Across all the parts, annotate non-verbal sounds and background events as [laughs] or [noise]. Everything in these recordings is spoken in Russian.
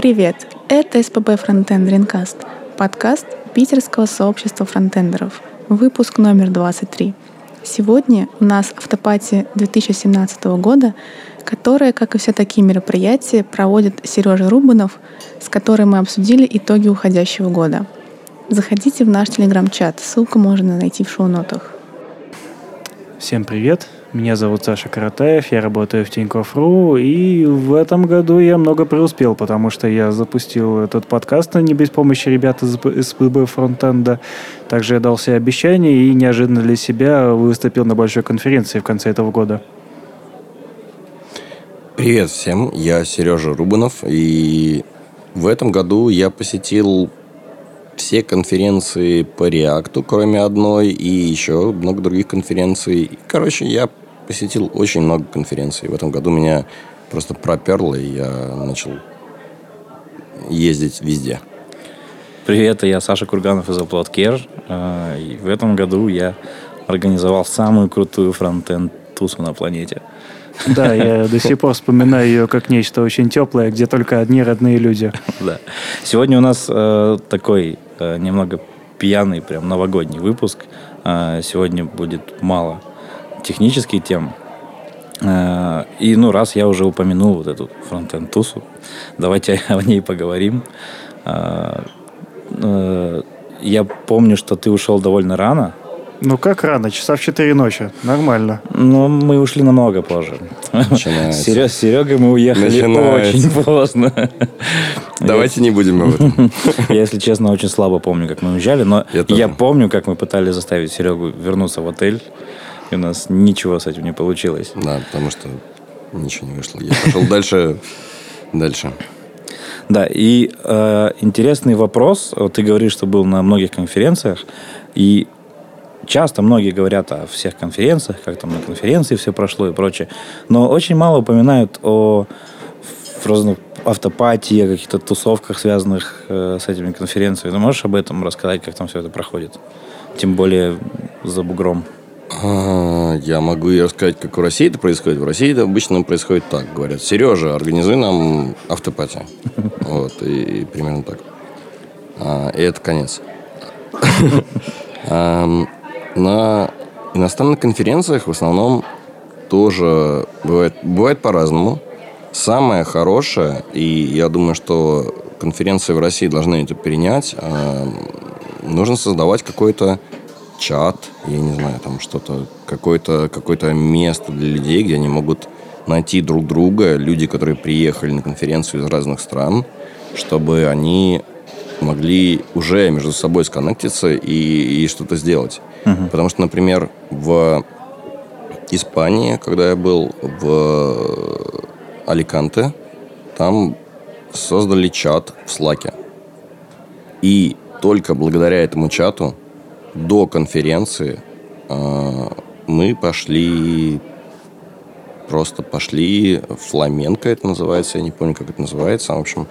Привет! Это СПБ Frontend Ренкаст, подкаст питерского сообщества фронтендеров, выпуск номер 23. Сегодня у нас автопати 2017 года, которое, как и все такие мероприятия, проводит Сережа Рубанов, с которым мы обсудили итоги уходящего года. Заходите в наш телеграм-чат, ссылку можно найти в шоу-нотах. Всем привет! Меня зовут Саша Каратаев, я работаю в Тинькофф.ру, и в этом году я много преуспел, потому что я запустил этот подкаст не без помощи ребят из СПБ Фронтенда. Также я дал себе обещание и неожиданно для себя выступил на большой конференции в конце этого года. Привет всем, я Сережа Рубанов, и в этом году я посетил все конференции по реакту, кроме одной, и еще много других конференций. Короче, я посетил очень много конференций. В этом году меня просто проперло, и я начал ездить везде. Привет, я Саша Курганов из Upload а, И в этом году я организовал самую крутую фронтенд тусу на планете. Да, я до сих пор вспоминаю ее как нечто очень теплое, где только одни родные люди. [laughs] Да. Сегодня у нас э, такой э, немного пьяный, прям новогодний выпуск. Э, сегодня будет мало технических тем. Э, и, ну, раз я уже упомянул вот эту фронтенд тусу, давайте [laughs] о ней поговорим. Э, э, я помню, что ты ушел довольно рано. Ну, как рано? Часа в 4 ночи. Нормально. Ну, мы ушли намного позже. [laughs] С Серегой мы уехали Начинается. очень поздно. [laughs] Давайте не будем об этом. Я, если честно, очень слабо помню, как мы уезжали, но я, я помню, как мы пытались заставить Серегу вернуться в отель и у нас ничего с этим не получилось. Да, потому что ничего не вышло. Я пошел дальше, дальше. Да, и э, интересный вопрос. Ты говоришь, что был на многих конференциях, и часто многие говорят о всех конференциях, как там на конференции все прошло и прочее, но очень мало упоминают о разных автопатии, о каких-то тусовках, связанных э, с этими конференциями. Ты можешь об этом рассказать, как там все это проходит? Тем более за бугром. Я могу и рассказать, как в России это происходит. В России это обычно происходит так. Говорят, Сережа, организуй нам автопати. [laughs] Вот, и, примерно так. А, и это конец. [laughs] На иностранных конференциях в основном тоже бывает, бывает по-разному. Самое хорошее, и я думаю, что конференции в России должны это перенять, нужно создавать какой-то чат, я не знаю, там что-то, какое-то какое место для людей, где они могут найти друг друга, люди, которые приехали на конференцию из разных стран, чтобы они могли уже между собой сконнектиться и, и что-то сделать. Uh-huh. Потому что, например, в Испании, когда я был в Аликанте, там создали чат в Слаке. И только благодаря этому чату до конференции э, мы пошли просто пошли фламенко это называется, я не помню, как это называется, в общем,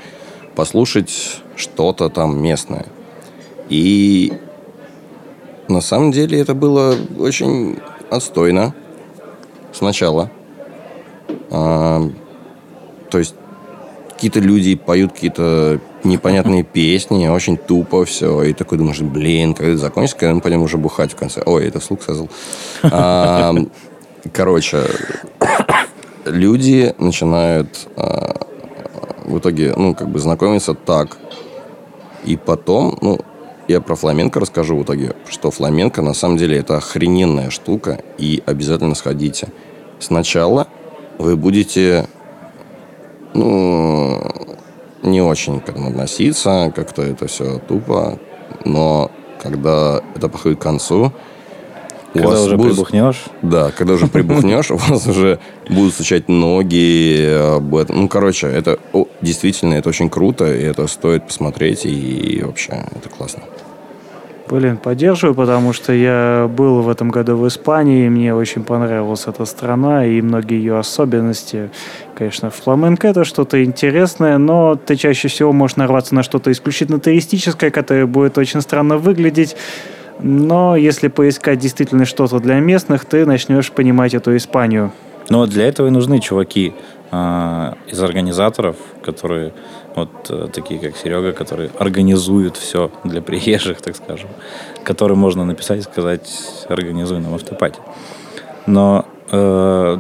послушать что-то там местное. И на самом деле это было очень отстойно сначала. А, то есть какие-то люди поют какие-то непонятные песни, очень тупо все. И такой думаешь, блин, когда это закончится, когда мы пойдем уже бухать в конце. Ой, это вслух сказал. А, короче, люди начинают а, в итоге, ну, как бы знакомиться так. И потом, ну, я про фламенко расскажу в итоге, что фламенко на самом деле это охрененная штука, и обязательно сходите. Сначала вы будете, ну, не очень к этому относиться, как-то это все тупо, но когда это подходит к концу, когда вас уже будут... прибухнешь? Да, когда уже [laughs] прибухнешь, у вас уже будут стучать ноги об этом. Ну, короче, это действительно, это очень круто, и это стоит посмотреть, и вообще, это классно. Блин, поддерживаю, потому что я был в этом году в Испании, и мне очень понравилась эта страна и многие ее особенности. Конечно, фламенко это что-то интересное, но ты чаще всего можешь нарваться на что-то исключительно туристическое, которое будет очень странно выглядеть. Но если поискать действительно что-то для местных, ты начнешь понимать эту Испанию. Вот для этого и нужны чуваки э, из организаторов, которые Вот э, такие, как Серега, которые организуют все для приезжих, [laughs] так скажем, которым можно написать и сказать, организуй нам автопати. Но э,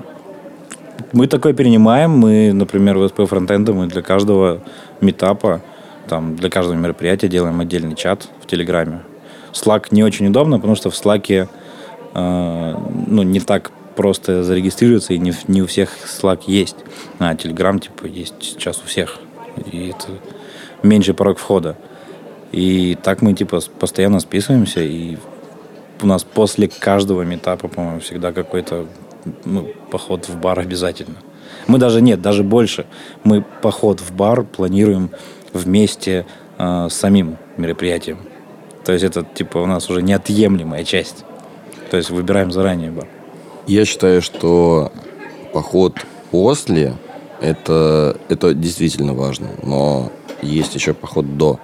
мы такое перенимаем. Мы, например, в СП фронтенда мы для каждого метапа, там, для каждого мероприятия делаем отдельный чат в Телеграме. Slack не очень удобно, потому что в Slack э, ну, не так просто зарегистрироваться, и не, не у всех Slack есть. А Telegram, типа, есть сейчас у всех. И это меньше порог входа. И так мы, типа, постоянно списываемся, и у нас после каждого метапа, по-моему, всегда какой-то ну, поход в бар обязательно. Мы даже нет, даже больше. Мы поход в бар планируем вместе э, с самим мероприятием. То есть это типа у нас уже неотъемлемая часть. То есть выбираем заранее бар. Я считаю, что поход после это, это действительно важно. Но есть еще поход до.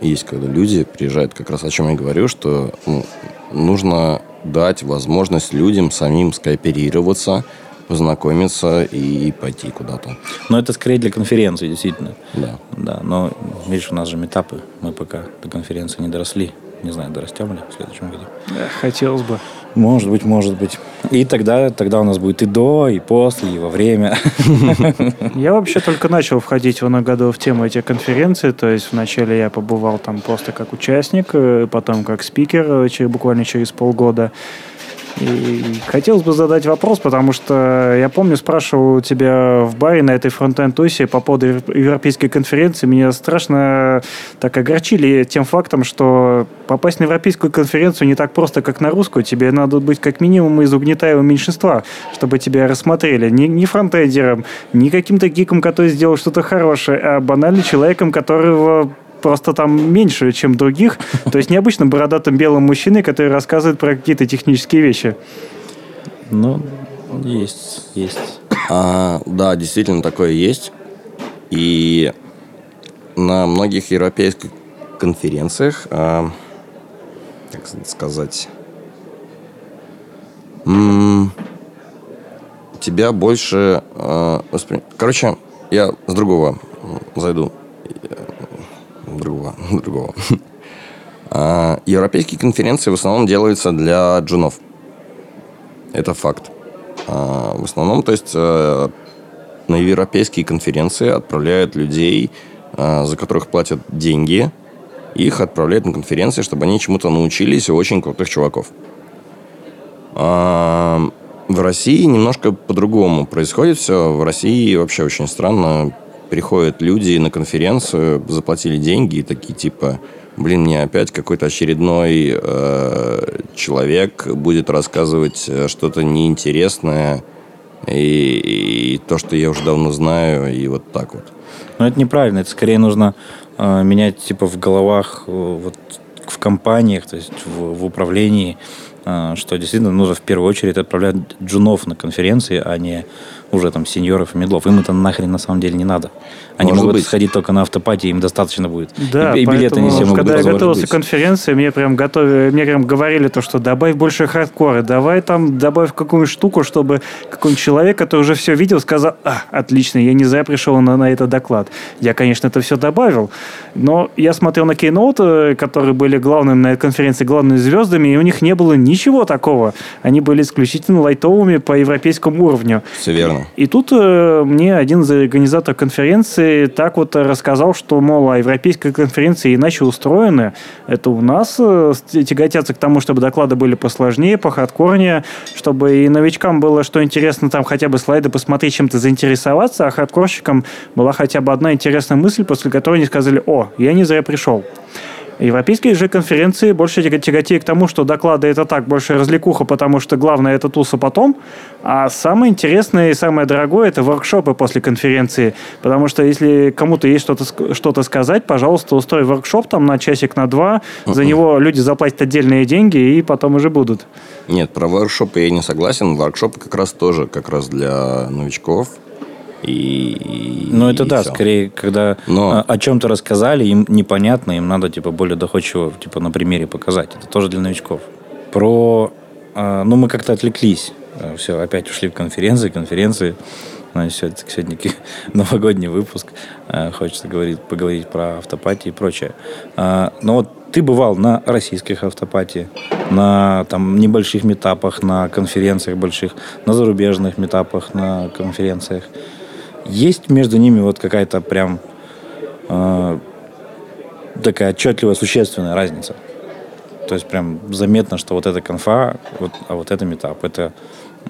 Есть, когда люди приезжают, как раз о чем я говорю, что ну, нужно дать возможность людям самим скооперироваться, познакомиться и пойти куда-то. Но это скорее для конференции, действительно. Да. Да, но, видишь, у нас же метапы. Мы пока до конференции не доросли. Не знаю, дорастем ли в следующем году. Да, хотелось бы. Может быть, может быть. И тогда, тогда у нас будет и до, и после, и во время. [laughs] Я вообще только начал входить в году в тему этих конференций. То есть вначале я побывал там просто как участник, э, потом как спикер э, буквально через полгода. И хотелось бы задать вопрос, потому что я помню, спрашивал тебя в баре на этой фронтенд-тусе по поводу европейской конференции. Меня страшно так огорчили тем фактом, что попасть на европейскую конференцию не так просто, как на русскую. Тебе надо быть как минимум из угнетаемого меньшинства, чтобы тебя рассмотрели. Не, не фронтендером, не каким-то гиком, который сделал что-то хорошее, а банально человеком, которого просто там меньше, чем других. То есть необычно бородатым белым мужчиной, который рассказывает про какие-то технические вещи. Ну, есть, есть. А, да, действительно такое есть. И на многих европейских конференциях, а, как сказать, м- тебя больше а, воспри... Короче, я с другого зайду [laughs] другого. А, европейские конференции в основном делаются для джунов. Это факт. А, в основном, то есть, э, на европейские конференции отправляют людей, а, за которых платят деньги. Их отправляют на конференции, чтобы они чему-то научились у очень крутых чуваков. В России немножко по-другому происходит все. В России вообще очень странно приходят люди на конференцию, заплатили деньги и такие типа, блин, мне опять какой-то очередной э, человек будет рассказывать э, что-то неинтересное и, и то, что я уже давно знаю, и вот так вот. Но это неправильно, это скорее нужно э, менять типа в головах, э, вот в компаниях, то есть в, в управлении, э, что действительно нужно в первую очередь отправлять джунов на конференции, а не уже там сеньоров и медлов. Им это нахрен на самом деле не надо. Они Может могут быть. сходить только на автопатии, им достаточно будет. Да, и, и билеты не все могут Когда я готовился к конференции, мне прям готовили, мне прям говорили то, что добавь больше хардкора, давай там добавь какую-нибудь штуку, чтобы какой-нибудь человек, который уже все видел, сказал, а, отлично, я не зря пришел на, на этот доклад. Я, конечно, это все добавил, но я смотрел на Keynote, которые были главными на конференции, главными звездами, и у них не было ничего такого. Они были исключительно лайтовыми по европейскому уровню. Все верно. И тут э, мне один из организаторов конференции так вот рассказал, что, мол, а европейская конференция иначе устроены. Это у нас э, тяготятся к тому, чтобы доклады были посложнее, похардкорнее, чтобы и новичкам было что интересно, там хотя бы слайды посмотреть, чем-то заинтересоваться, а хардкорщикам была хотя бы одна интересная мысль, после которой они сказали, о, я не зря пришел. Европейские же конференции больше тяготеют к тому, что доклады это так, больше развлекуха, потому что главное это туса потом, а самое интересное и самое дорогое это воркшопы после конференции, потому что если кому-то есть что-то что сказать, пожалуйста, устрой воркшоп там на часик, на два, за него люди заплатят отдельные деньги и потом уже будут. Нет, про воркшопы я не согласен. Воркшопы как раз тоже как раз для новичков, и, ну, это и да, все. скорее, когда Но... о, чем-то рассказали, им непонятно, им надо типа более доходчиво типа на примере показать. Это тоже для новичков. Про, э, ну мы как-то отвлеклись, все, опять ушли в конференции, конференции. Но сегодня [laughs] новогодний выпуск. Э, хочется говорить, поговорить про автопати и прочее. А, но вот ты бывал на российских автопати, на там, небольших метапах, на конференциях больших, на зарубежных метапах, на конференциях. Есть между ними вот какая-то прям э, такая отчетливая, существенная разница? То есть прям заметно, что вот эта конфа, вот, а вот это метап, это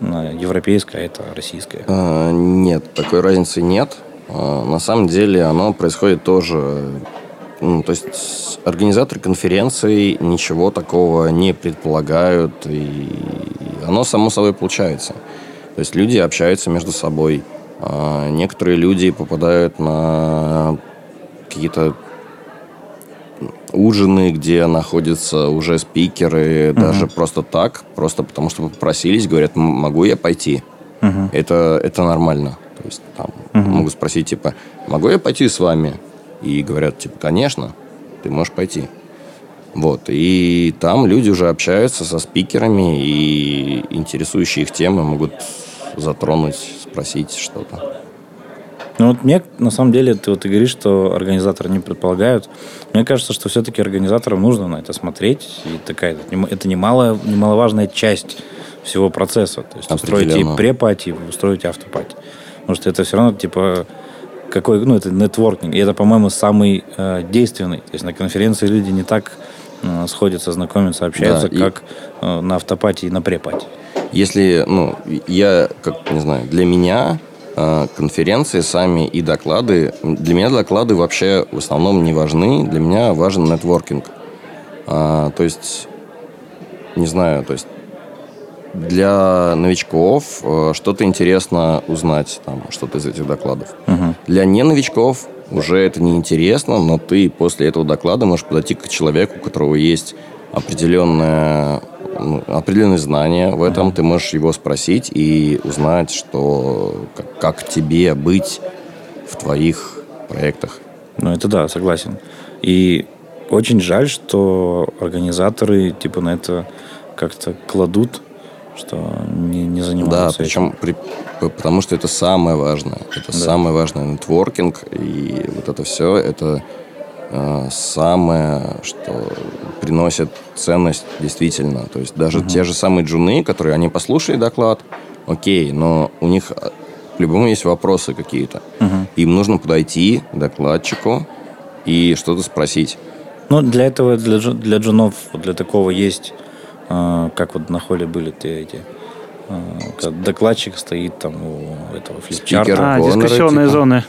э, европейская, это российская. А, нет, такой разницы нет. А, на самом деле оно происходит тоже ну, то есть организаторы конференций ничего такого не предполагают, и оно само собой получается. То есть люди общаются между собой. А некоторые люди попадают на какие-то ужины, где находятся уже спикеры, угу. даже просто так, просто потому что попросились, говорят, могу я пойти? Угу. Это, это нормально. То есть там угу. могут спросить, типа, могу я пойти с вами? И говорят, типа, конечно, ты можешь пойти. Вот. И там люди уже общаются со спикерами, и интересующие их темы могут затронуть, спросить что-то. Ну вот мне, на самом деле, ты вот и говоришь, что организаторы не предполагают. Мне кажется, что все-таки организаторам нужно на это смотреть. И такая, это немало, немаловажная часть всего процесса. То есть устроить и препати, устроить автопати. Потому что это все равно, типа, какой, ну, это нетворкинг. И это, по-моему, самый э, действенный. То есть на конференции люди не так э, сходятся, знакомятся, общаются, да, как и... э, на автопате и на препате. Если, ну, я, как, не знаю, для меня э, конференции сами и доклады, для меня доклады вообще в основном не важны, для меня важен нетворкинг. А, то есть, не знаю, то есть для новичков э, что-то интересно узнать, там, что-то из этих докладов. Угу. Для не новичков уже это не интересно, но ты после этого доклада можешь подойти к человеку, у которого есть определенное, ну, определенные знания в этом. Ты можешь его спросить и узнать, что как, как тебе быть в твоих проектах. Ну, это да, согласен. И очень жаль, что организаторы типа на это как-то кладут что не, не занимаются. Да, причем при, потому что это самое важное. Это да. самое важное нетворкинг, и вот это все, это самое, что приносит ценность действительно. То есть даже угу. те же самые джуны, которые они послушали доклад, окей, но у них э, по-любому есть вопросы какие-то. Угу. Им нужно подойти к докладчику и что-то спросить. Ну, для этого, для, для джунов, для такого есть а, как вот на холле были те эти а, докладчик стоит там у этого флипчарта. А, дискуссионные типа. зоны.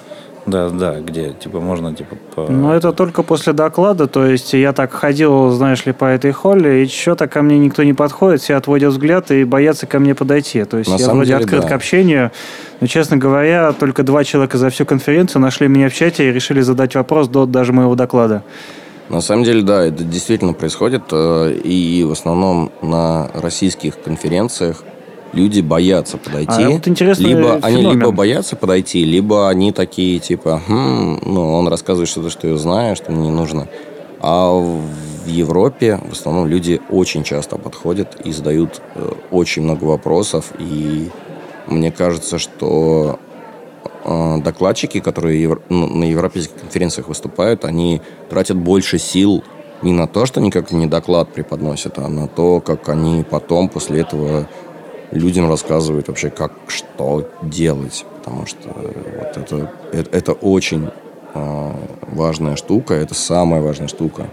Да, да, где типа можно типа по... Ну, это только после доклада, то есть я так ходил, знаешь ли, по этой холле, и что-то ко мне никто не подходит, все отводят взгляд и боятся ко мне подойти. То есть На я вроде деле, открыт да. к общению, но, честно говоря, только два человека за всю конференцию нашли меня в чате и решили задать вопрос до даже моего доклада. На самом деле, да, это действительно происходит. Э, и в основном на российских конференциях люди боятся подойти. А вот либо феномен. они либо боятся подойти, либо они такие типа, хм, ну, он рассказывает что-то, что я знаю, что мне не нужно. А в Европе в основном люди очень часто подходят и задают э, очень много вопросов. И мне кажется, что Э, докладчики, которые ну, на европейских конференциях выступают, они тратят больше сил не на то, что они как не доклад преподносят, а на то, как они потом после этого людям рассказывают вообще, как что делать. Потому что вот это, это, это очень э, важная штука, это самая важная штука.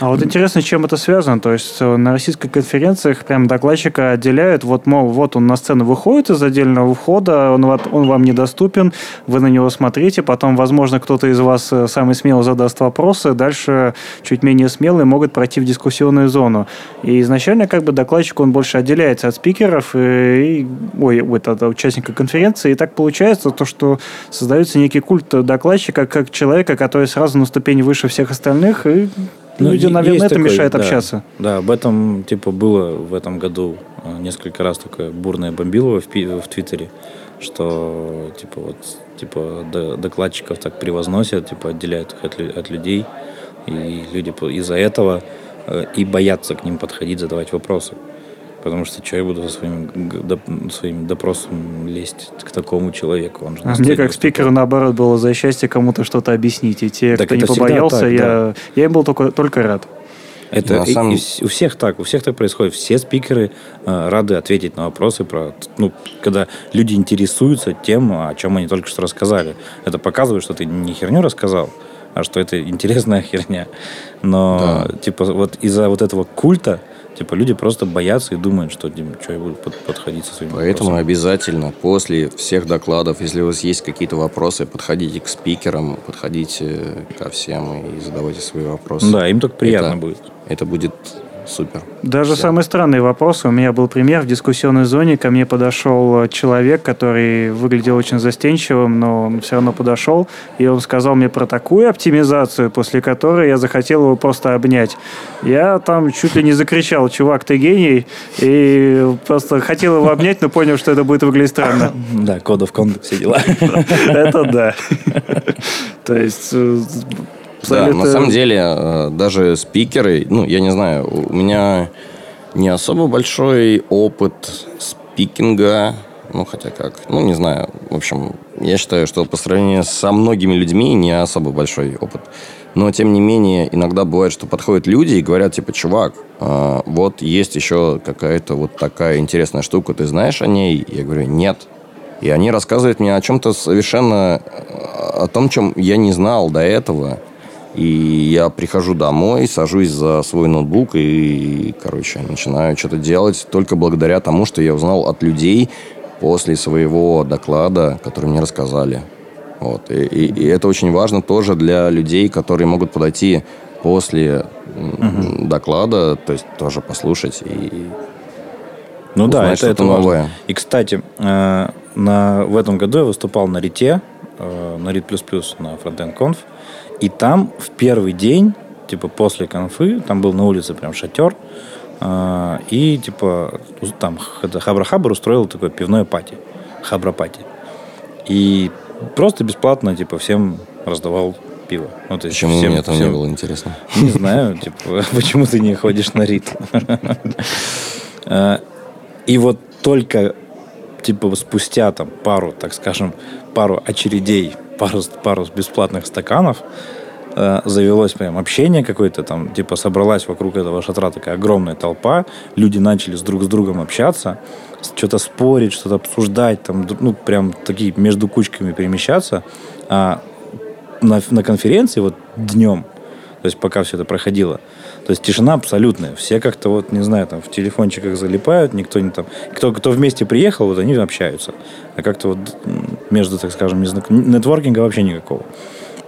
А вот интересно, чем это связано? То есть э, на российских конференциях прям докладчика отделяют, вот, мол, вот он на сцену выходит из отдельного входа, он, он вам недоступен, вы на него смотрите, потом, возможно, кто-то из вас э, самый смелый задаст вопросы, дальше чуть менее смелые могут пройти в дискуссионную зону. И изначально как бы докладчик, он больше отделяется от спикеров э, и, ой, от, от участника конференции, и так получается то, что создается некий культ докладчика как человека, который сразу на ступень выше всех остальных, и ну, Людям, наверное, это такой, мешает да, общаться. Да, об этом типа было в этом году э, несколько раз такое бурное бомбилово в, в Твиттере, что типа вот типа докладчиков так превозносят, типа отделяют их от, от людей, и люди из-за этого э, и боятся к ним подходить, задавать вопросы. Потому что что я буду со своим, доп- своим допросом лезть к такому человеку? Он же А мне как спикеру, наоборот, было за счастье кому-то что-то объяснить. И те, Так кто не побоялся, так, я, я им был только, только рад. Это На и- самом- и вс- у всех так, у всех так происходит. Все спикеры э, рады ответить на вопросы про, ну, когда люди интересуются тем, о чем они только что рассказали. Это показывает, что ты не херню рассказал, а что это интересная [laughs] херня. Но типа вот из-за вот этого культа, типа люди просто боятся и думают, что, Дим, что я буду под- подходить со своими Поэтому вопросами. обязательно после всех докладов, если у вас есть какие-то вопросы, подходите к спикерам, подходите ко всем и задавайте свои вопросы. Да, им только приятно Это- будет. Это будет супер. Даже самые странные вопросы. У меня был пример. В дискуссионной зоне ко мне подошел человек, который выглядел очень застенчивым, но он все равно подошел. И он сказал мне про такую оптимизацию, после которой я захотел его просто обнять. Я там чуть ли не закричал, чувак, ты гений. И просто хотел его обнять, но понял, что это будет выглядеть странно. [laughs] Да, кодов контакт, все дела. [laughs] Это да. [laughs] То есть... Да, на самом деле, э, даже спикеры, ну, я не знаю, у меня не особо большой опыт спикинга, ну, хотя как, ну, не знаю. В общем, я считаю, что по сравнению со многими людьми не особо большой опыт. Но, тем не менее, иногда бывает, что подходят люди и говорят, типа, чувак, э, вот есть еще какая-то вот такая интересная штука, ты знаешь о ней? Я говорю, нет. И они рассказывают мне о чем-то совершенно... э, о том, чем я не знал до этого. И я прихожу домой, сажусь за свой ноутбук и, короче, начинаю что-то делать только благодаря тому, что я узнал от людей после своего доклада, который мне рассказали. Вот. И, и- и это очень важно тоже для людей, которые могут подойти после м, доклада, то есть тоже послушать и Ну да, Узнать это, что-то это важно. новое. И, кстати, э, на, в этом году я выступал на Рите, э, на Рит плюс плюс на Frontend Conf. И там в первый день, типа после конфы, там был на улице прям шатер. э, и типа там это Хабра Хабр устроил такое пивное пати. Хабра пати. И просто бесплатно, типа, всем раздавал пиво. Ну, то есть почему всем- мне это не всем- было интересно. не знаю, типа, [laughs] почему ты не ходишь на рит. Э, [laughs] И вот только типа спустя там пару, так скажем, пару очередей, пару, пару бесплатных стаканов, э, завелось прям общение какое-то там, типа собралась вокруг этого шатра такая огромная толпа, люди начали с друг с другом общаться, что-то спорить, что-то обсуждать, там, ну, прям такие между кучками перемещаться. А на, на конференции вот днем, то есть пока все это проходило, то есть тишина абсолютная. Все как-то вот, не знаю, там в телефончиках залипают, никто не там... Кто, кто вместе приехал, вот они общаются. А как-то вот между, так скажем, нетворкинга вообще никакого.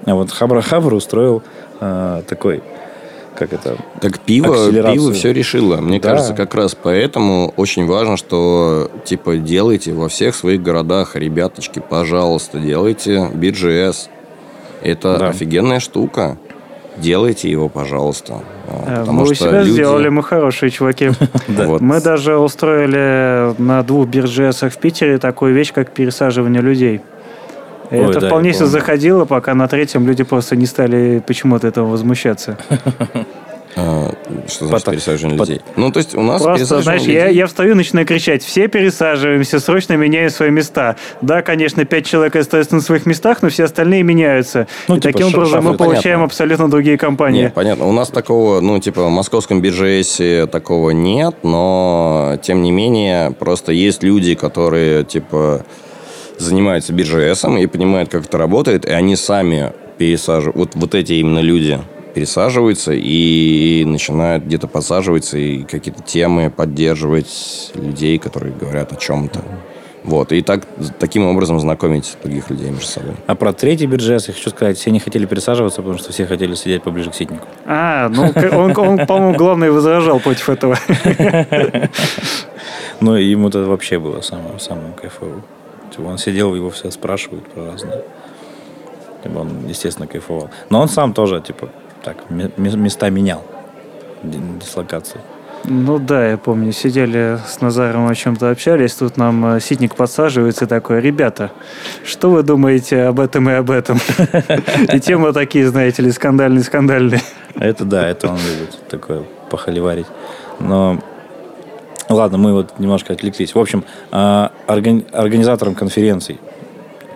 А вот Хабра Хабр устроил э, такой, как это, Так пиво, пиво все решило. Мне Да. кажется, как раз поэтому очень важно, что типа делайте во всех своих городах, ребяточки, пожалуйста, делайте BGS. Это Да. офигенная штука. Делайте его, пожалуйста. А, Э, Потому Мы у что себя люди- сделали, мы хорошие чуваки. [laughs] Мы даже устроили на двух биржесах в Питере такую вещь, как пересаживание людей. Ой, это да, вполне себе заходило, пока на третьем люди просто не стали почему-то этого возмущаться. А, Что значит Потом- пересаживание людей? Ну, то есть у нас Просто, знаешь, я, людей- я встаю и начинаю кричать, все пересаживаемся, срочно меняем свои места. Да, конечно, пять человек остаются на своих местах, но все остальные меняются. Ну, и типа таким образом мы получаем понятно. абсолютно другие компании. Нет, понятно. У нас такого, ну, типа, в московском биржесе такого нет, но, тем не менее, просто есть люди, которые, типа, занимаются биржесом и понимают, как это работает, и они сами пересаживают, вот, вот эти именно люди пересаживаются и начинают где-то подсаживаться и какие-то темы поддерживать людей, которые говорят о чем-то. Вот, и так, таким образом знакомить других людей между собой. А про третий бюджет я хочу сказать, все не хотели пересаживаться, потому что все хотели сидеть поближе к ситнику. А, ну, он, он, по-моему, главное возражал против этого. [laughs] Ну, ему это вообще было самое, самое кайфовое. Типа, он сидел, его все спрашивают про разные. Типа, он, естественно, кайфовал. Но он сам тоже, типа, так, ме- ме- места менял. ди- Дислокации. Ну да, я помню, сидели с Назаром о чем-то общались, тут нам э, ситник подсаживается и такой, ребята, что вы думаете об этом и об этом? [laughs] И темы такие, знаете ли, скандальные-скандальные. Это да, это он любит такое похоливарить. Но Ладно, мы вот немножко отвлеклись. В общем, а, органи- организаторам конференций,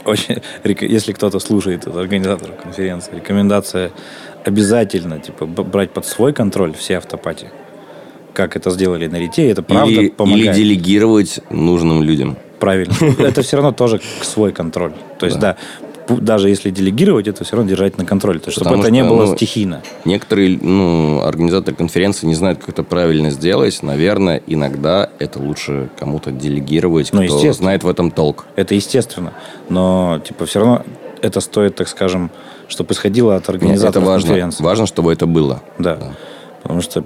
очень, [laughs] если кто-то слушает организаторов конференции, рекомендация обязательно типа брать под свой контроль все автопати. Как это сделали на Рите, это правда или, помогает. или делегировать нужным людям. Правильно. [laughs] Это все равно тоже свой контроль. То есть, да, даже если делегировать, это все равно держать на контроле. То есть, чтобы это не что, было ну, стихийно. Некоторые ну, организаторы конференции не знают, как это правильно сделать. Наверное, иногда это лучше кому-то делегировать, Ну, кто знает в этом толк. Это естественно. Но, типа, все равно это стоит, так скажем, чтобы исходило от организаторов это важно. конференции. Важно, чтобы это было. Да. Потому что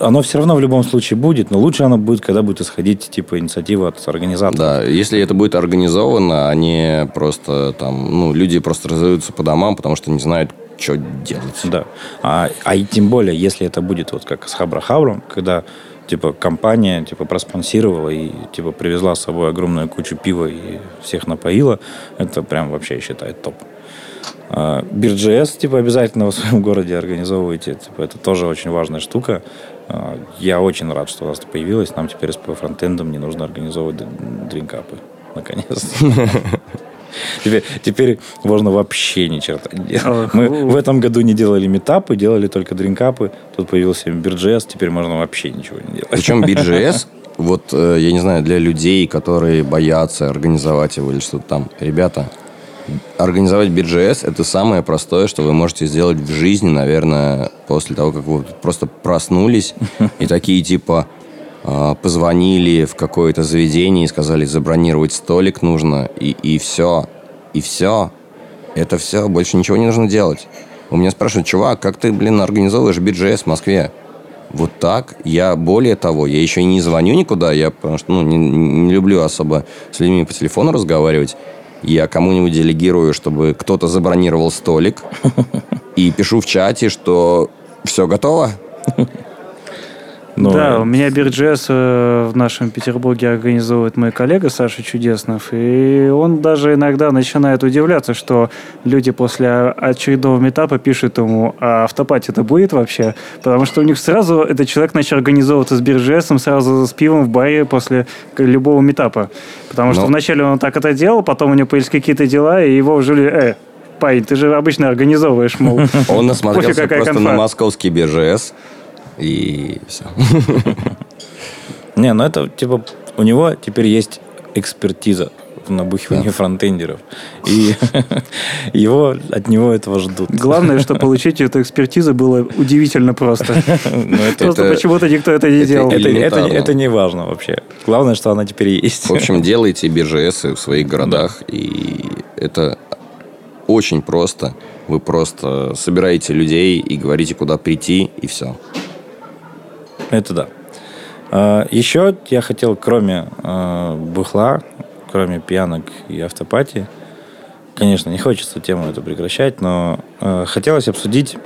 оно все равно в любом случае будет, но лучше оно будет, когда будет исходить типа инициатива от организатора. Да, если это будет организовано, а не просто там, ну, люди просто разойдутся по домам, потому что не знают, что делать. Да. А, а и тем более, если это будет вот как с Хабра Хабром, когда типа компания типа проспонсировала и типа привезла с собой огромную кучу пива и всех напоила, это прям вообще я считаю топ. А, Бирджес, типа, обязательно в своем городе организовывайте. Типа, это тоже очень важная штука. А, Я очень рад, что у нас это появилось. Нам теперь с фронтендом не нужно организовывать дринкапы. Наконец-то. [laughs] Теперь, теперь можно вообще ни черта не делать. Мы в этом году не делали метапы, делали только дринкапы. Тут появился Бирджес, теперь можно вообще ничего не делать. Причем BGS, [laughs] вот, э, я не знаю, для людей, которые боятся организовать его или что-то там. Ребята, организовать BGS – это самое простое, что вы можете сделать в жизни, наверное, после того, как вы просто проснулись [laughs] и такие типа э, позвонили в какое-то заведение и сказали, забронировать столик нужно, и, и все. И все. Это все, больше ничего не нужно делать. У меня спрашивают, чувак, как ты, блин, организовываешь BGS в Москве? Вот так. Я более того, я еще и не звоню никуда, я потому что ну, не, не люблю особо с людьми по телефону разговаривать. Я кому-нибудь делегирую, чтобы кто-то забронировал столик. [laughs] И пишу в чате, что все готово. Ну, да, э, у меня Бирджес в нашем Петербурге организовывает мой коллега Саша Чудеснов, и он даже иногда начинает удивляться, что люди после очередного метапа пишут ему, а автопати это будет вообще? Потому что у них сразу этот человек начал организовываться с Бирджесом, сразу с пивом в баре после любого метапа. Потому что Ну. вначале он так это делал, потом у него появились какие-то дела, и его уже, э, парень, ты же обычно организовываешь, мол. [laughs] Он насмотрелся просто на московский BGS. И все. [laughs] Не, ну это типа у него теперь есть экспертиза в набухивании фронтендеров. И [laughs] его от него этого ждут. Главное, [laughs] что получить эту экспертизу было удивительно просто. Это, Просто почему-то никто это не делал. это не важно вообще. Главное, что она теперь есть. В общем, делайте BGS в своих городах, и это очень просто. Вы просто собираете людей и говорите, куда прийти, и все. Это да. А, Еще я хотел, кроме э, бухла, кроме пьянок и автопати, конечно, не хочется тему эту прекращать, но э, хотелось обсудить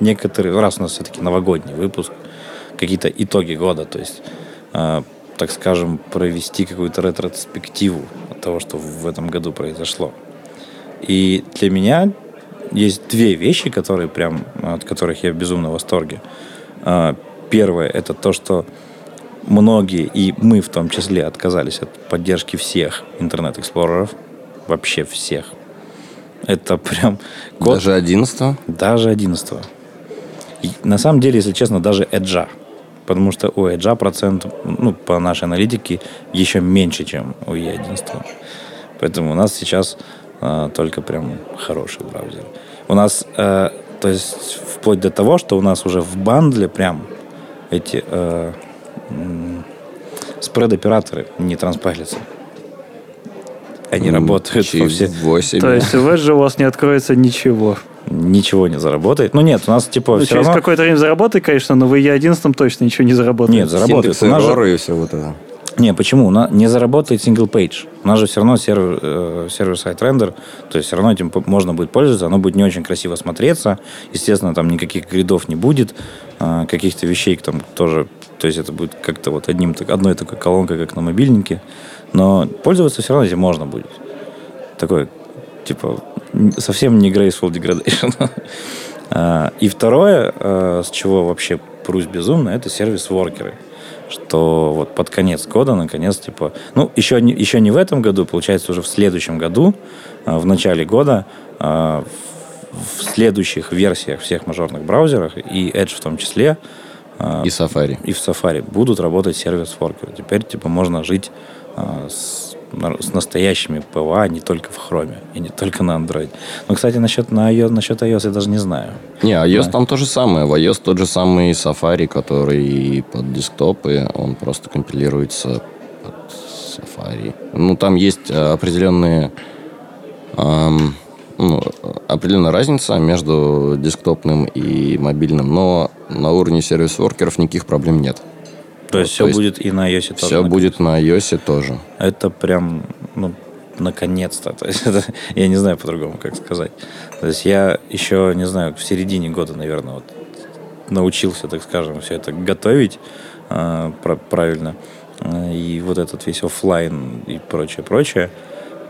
некоторые, раз у нас все-таки новогодний выпуск, какие-то итоги года, то есть, так скажем, провести какую-то ретроспективу от того, что в этом году произошло. И для меня есть две вещи, которые прям, от которых я в безумном восторге. Первое – это то, что многие, и мы в том числе, отказались от поддержки всех интернет-эксплореров. Вообще всех. Это прям код Даже 11 даже 11 И на самом деле, если честно, даже Edge. Потому что у Edge процент, ну, по нашей аналитике, еще меньше, чем у E11. Поэтому у нас сейчас а, только прям хороший браузер. У нас, э, то есть, вплоть до того, что у нас уже в бандле прям эти э, спред-операторы не транспайлятся. Они работают во все, Чего себе. То есть в Edge у вас не откроется ничего. ничего не заработает. Ну нет, у нас типа Ну, все через равно... какое-то время заработает, конечно, но в E11 точно ничего не заработает. Нет, заработает. Синтекс У нас же- и все вот это. Не, почему? Не заработает single page. У нас же все равно сервер, э, сервер-сайт рендер, то есть все равно этим можно будет пользоваться, оно будет не очень красиво смотреться. Естественно, там никаких гридов не будет, э, каких-то вещей там тоже, то есть это будет как-то вот одним, одной такой колонкой, как на мобильнике. Но пользоваться все равно этим можно будет. Такой, типа, совсем не graceful degradation. А, [laughs] И второе, э, с чего вообще прусь безумно, это сервис-воркеры. Что вот под конец года, наконец, типа, ну, еще не, еще не в этом году, получается, уже в следующем году, а, в начале года, а, в следующих версиях всех мажорных браузерах, и Edge в том числе, а, И Safari. и в Safari будут работать сервис-воркеры. Теперь, типа, можно жить с, с настоящими PWA не только в Chrome и не только на Android. Но, кстати, насчет, на iOS, насчет iOS я даже не знаю. Не, iOS Да. там то же самое. В iOS тот же самый Safari, который под десктопы, он просто компилируется под Safari. Ну, там есть э, определенные ам, ну, определенная разница между десктопным и мобильным, но на уровне сервис-воркеров никаких проблем нет. То есть то все есть будет и на iOS тоже. Все наконец. будет на iOS тоже. Это прям, ну, наконец-то. [laughs] То есть это, я не знаю по-другому, как сказать. То есть я еще, не знаю, в середине года, наверное, вот научился, так скажем, все это готовить э, правильно. И вот этот весь оффлайн и прочее, прочее.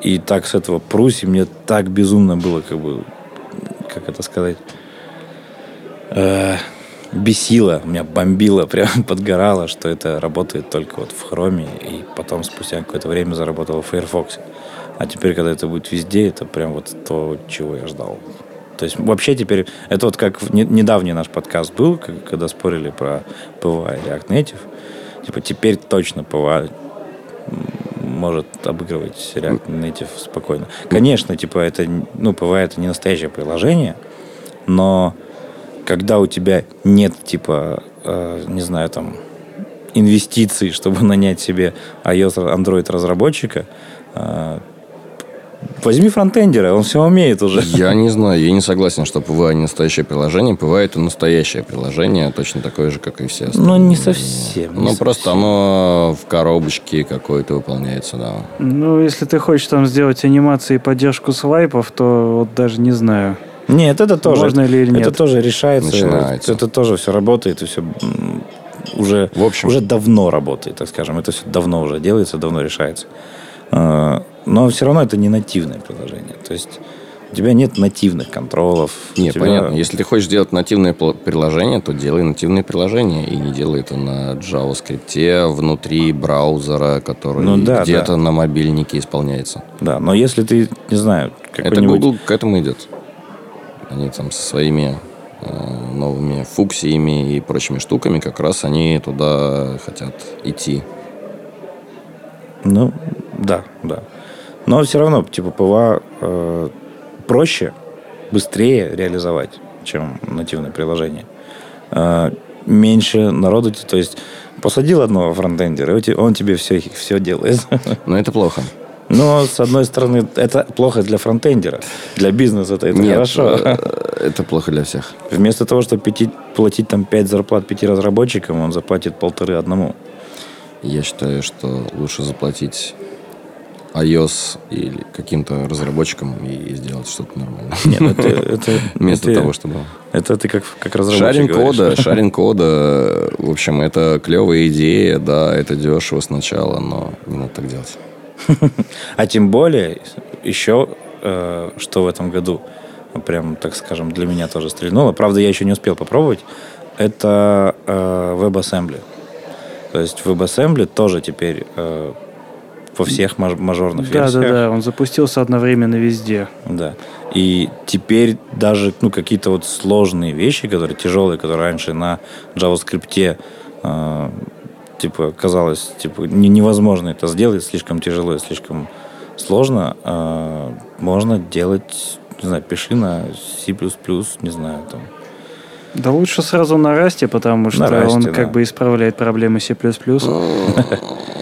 И так с этого прусь, и мне так безумно было, как бы, как это сказать, э, бесило, меня бомбило, [laughs] прям подгорало, что это работает только вот в хроме, и потом спустя какое-то время заработало в Firefox. А теперь, когда это будет везде, это прям вот то, чего я ждал. То есть вообще теперь, это вот как недавний наш подкаст был, когда спорили про PWA и React Native. Типа теперь точно PWA может обыгрывать React Native спокойно. Конечно, типа это, ну, PWA это не настоящее приложение, но когда у тебя нет, типа, э, не знаю, там, инвестиций, чтобы нанять себе iOS, Android разработчика, э, возьми фронтендера, он все умеет уже. Я не знаю, я не согласен, что PWA не настоящее приложение. PWA это настоящее приложение, точно такое же, как и все остальные. Ну, не совсем. Ну, просто совсем. оно в коробочке какой-то выполняется, да. Ну, если ты хочешь там сделать анимации и поддержку свайпов, то вот даже не знаю. Нет, это тоже. Можно ли или Это нет? тоже решается. Начинается. Это тоже все работает, и все уже, В общем. уже давно работает, так скажем. Это все давно уже делается, давно решается. А, Но все равно это не нативное приложение. То есть у тебя нет нативных контролов. Нет, тебя- понятно. Если ты хочешь сделать нативное приложение, то делай нативное приложение. И не делай это на JavaScript внутри браузера, который Ну да, где-то да. на мобильнике исполняется. Да, но если ты, не знаю, Это какой-нибудь... Google к этому идет. Они там со своими э, новыми фуксиями и прочими штуками как раз они туда хотят идти. Ну, да, да. Но все равно, типа, PWA э, проще, быстрее реализовать, чем нативное приложение. Э, меньше народу, то есть посадил одного фронтендера, и он тебе все, все делает. Но это плохо. Но, с одной стороны, это плохо для фронтендера. Для бизнеса это Нет, хорошо. э, это плохо для всех. Вместо того, чтобы пяти- платить там 5 зарплат пяти разработчикам, он заплатит полторы одному. Я считаю, что лучше заплатить iOS или каким-то разработчикам и сделать что-то нормальное. [laughs] Нет, это, это, [laughs] Вместо это- того, чтобы... Это ты как, как разработчик Шаринг говоришь. кода, [laughs] шаринг кода, в общем, это клевая идея, да, это дешево сначала, но не надо так делать. А тем более, еще, э, что в этом году, прям, так скажем, для меня тоже стрельнуло. Правда, я еще не успел попробовать. Это э, WebAssembly. То есть WebAssembly тоже теперь э, во всех маж- мажорных Да, версиях. да, да, он запустился одновременно везде. Да. И теперь даже ну, какие-то вот сложные вещи, которые тяжелые, которые раньше на JavaScript э, типа казалось типа не- невозможно это сделать, слишком тяжело и слишком сложно, э, можно делать, не знаю, пиши на C++, не знаю, там. Да лучше сразу на расте, потому что Rust, он да. как бы исправляет проблемы C++. [laughs]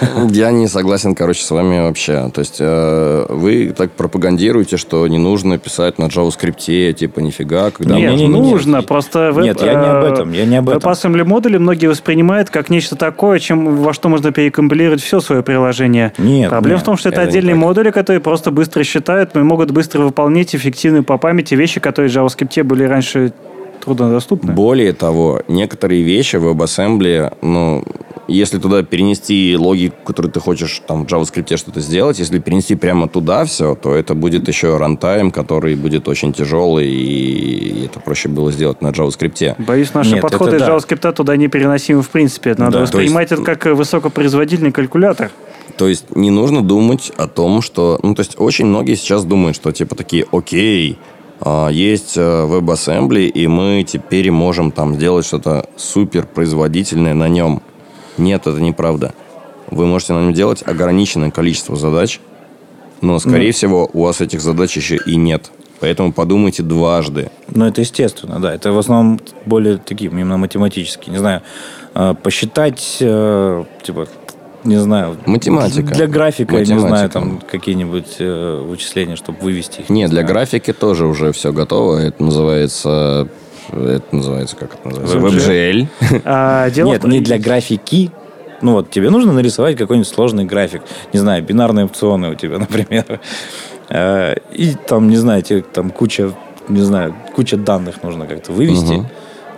[laughs] Я не согласен, короче, с вами вообще. То есть э, вы так пропагандируете, что не нужно писать на JavaScript, типа нифига, когда Нет, не-не-не, нет. нужно, просто веб, Нет, я не об этом, я не об этом. WebAssembly модули многие воспринимают как нечто такое, чем, во что можно перекомпилировать все свое приложение. Нет, Проблема нет, в том, что это, это отдельные модули, которые просто быстро считают, и могут быстро выполнять эффективно по памяти вещи, которые в JavaScript были раньше труднодоступны. Более того, некоторые вещи в WebAssembly, ну, если туда перенести логику, которую ты хочешь там в JavaScript что-то сделать, если перенести прямо туда все, то это будет еще рантайм, который будет очень тяжелый, и это проще было сделать на JavaScript. Боюсь, наши Нет, подходы из да. JavaScript туда непереносимы в принципе. Это надо Да, воспринимать есть- это как высокопроизводительный калькулятор. То есть не нужно думать о том, что... Ну, то есть очень многие сейчас думают, что типа такие, окей, есть э, WebAssembly, и мы теперь можем там сделать что-то супер производительное на нем. Нет, это неправда. Вы можете на нем делать ограниченное количество задач, но, скорее всего, у вас этих задач еще и нет. Поэтому подумайте дважды. Ну, это естественно, да. Это в основном более такие, именно математические. Не знаю, э, посчитать, э, типа, не знаю... Математика. Для графика, я не знаю, Математика. там какие-нибудь э, вычисления, чтобы вывести их. Нет, не для знаю. графики тоже уже все готово. Это называется... Это называется, как это называется? WebGL. А, [laughs] дело Нет, не для графики. Ну вот, тебе нужно нарисовать какой-нибудь сложный график. Не знаю, бинарные опционы у тебя, [laughs] например. Э, И там, не знаю, тебе там куча, не знаю, куча данных нужно как-то вывести. Мгм.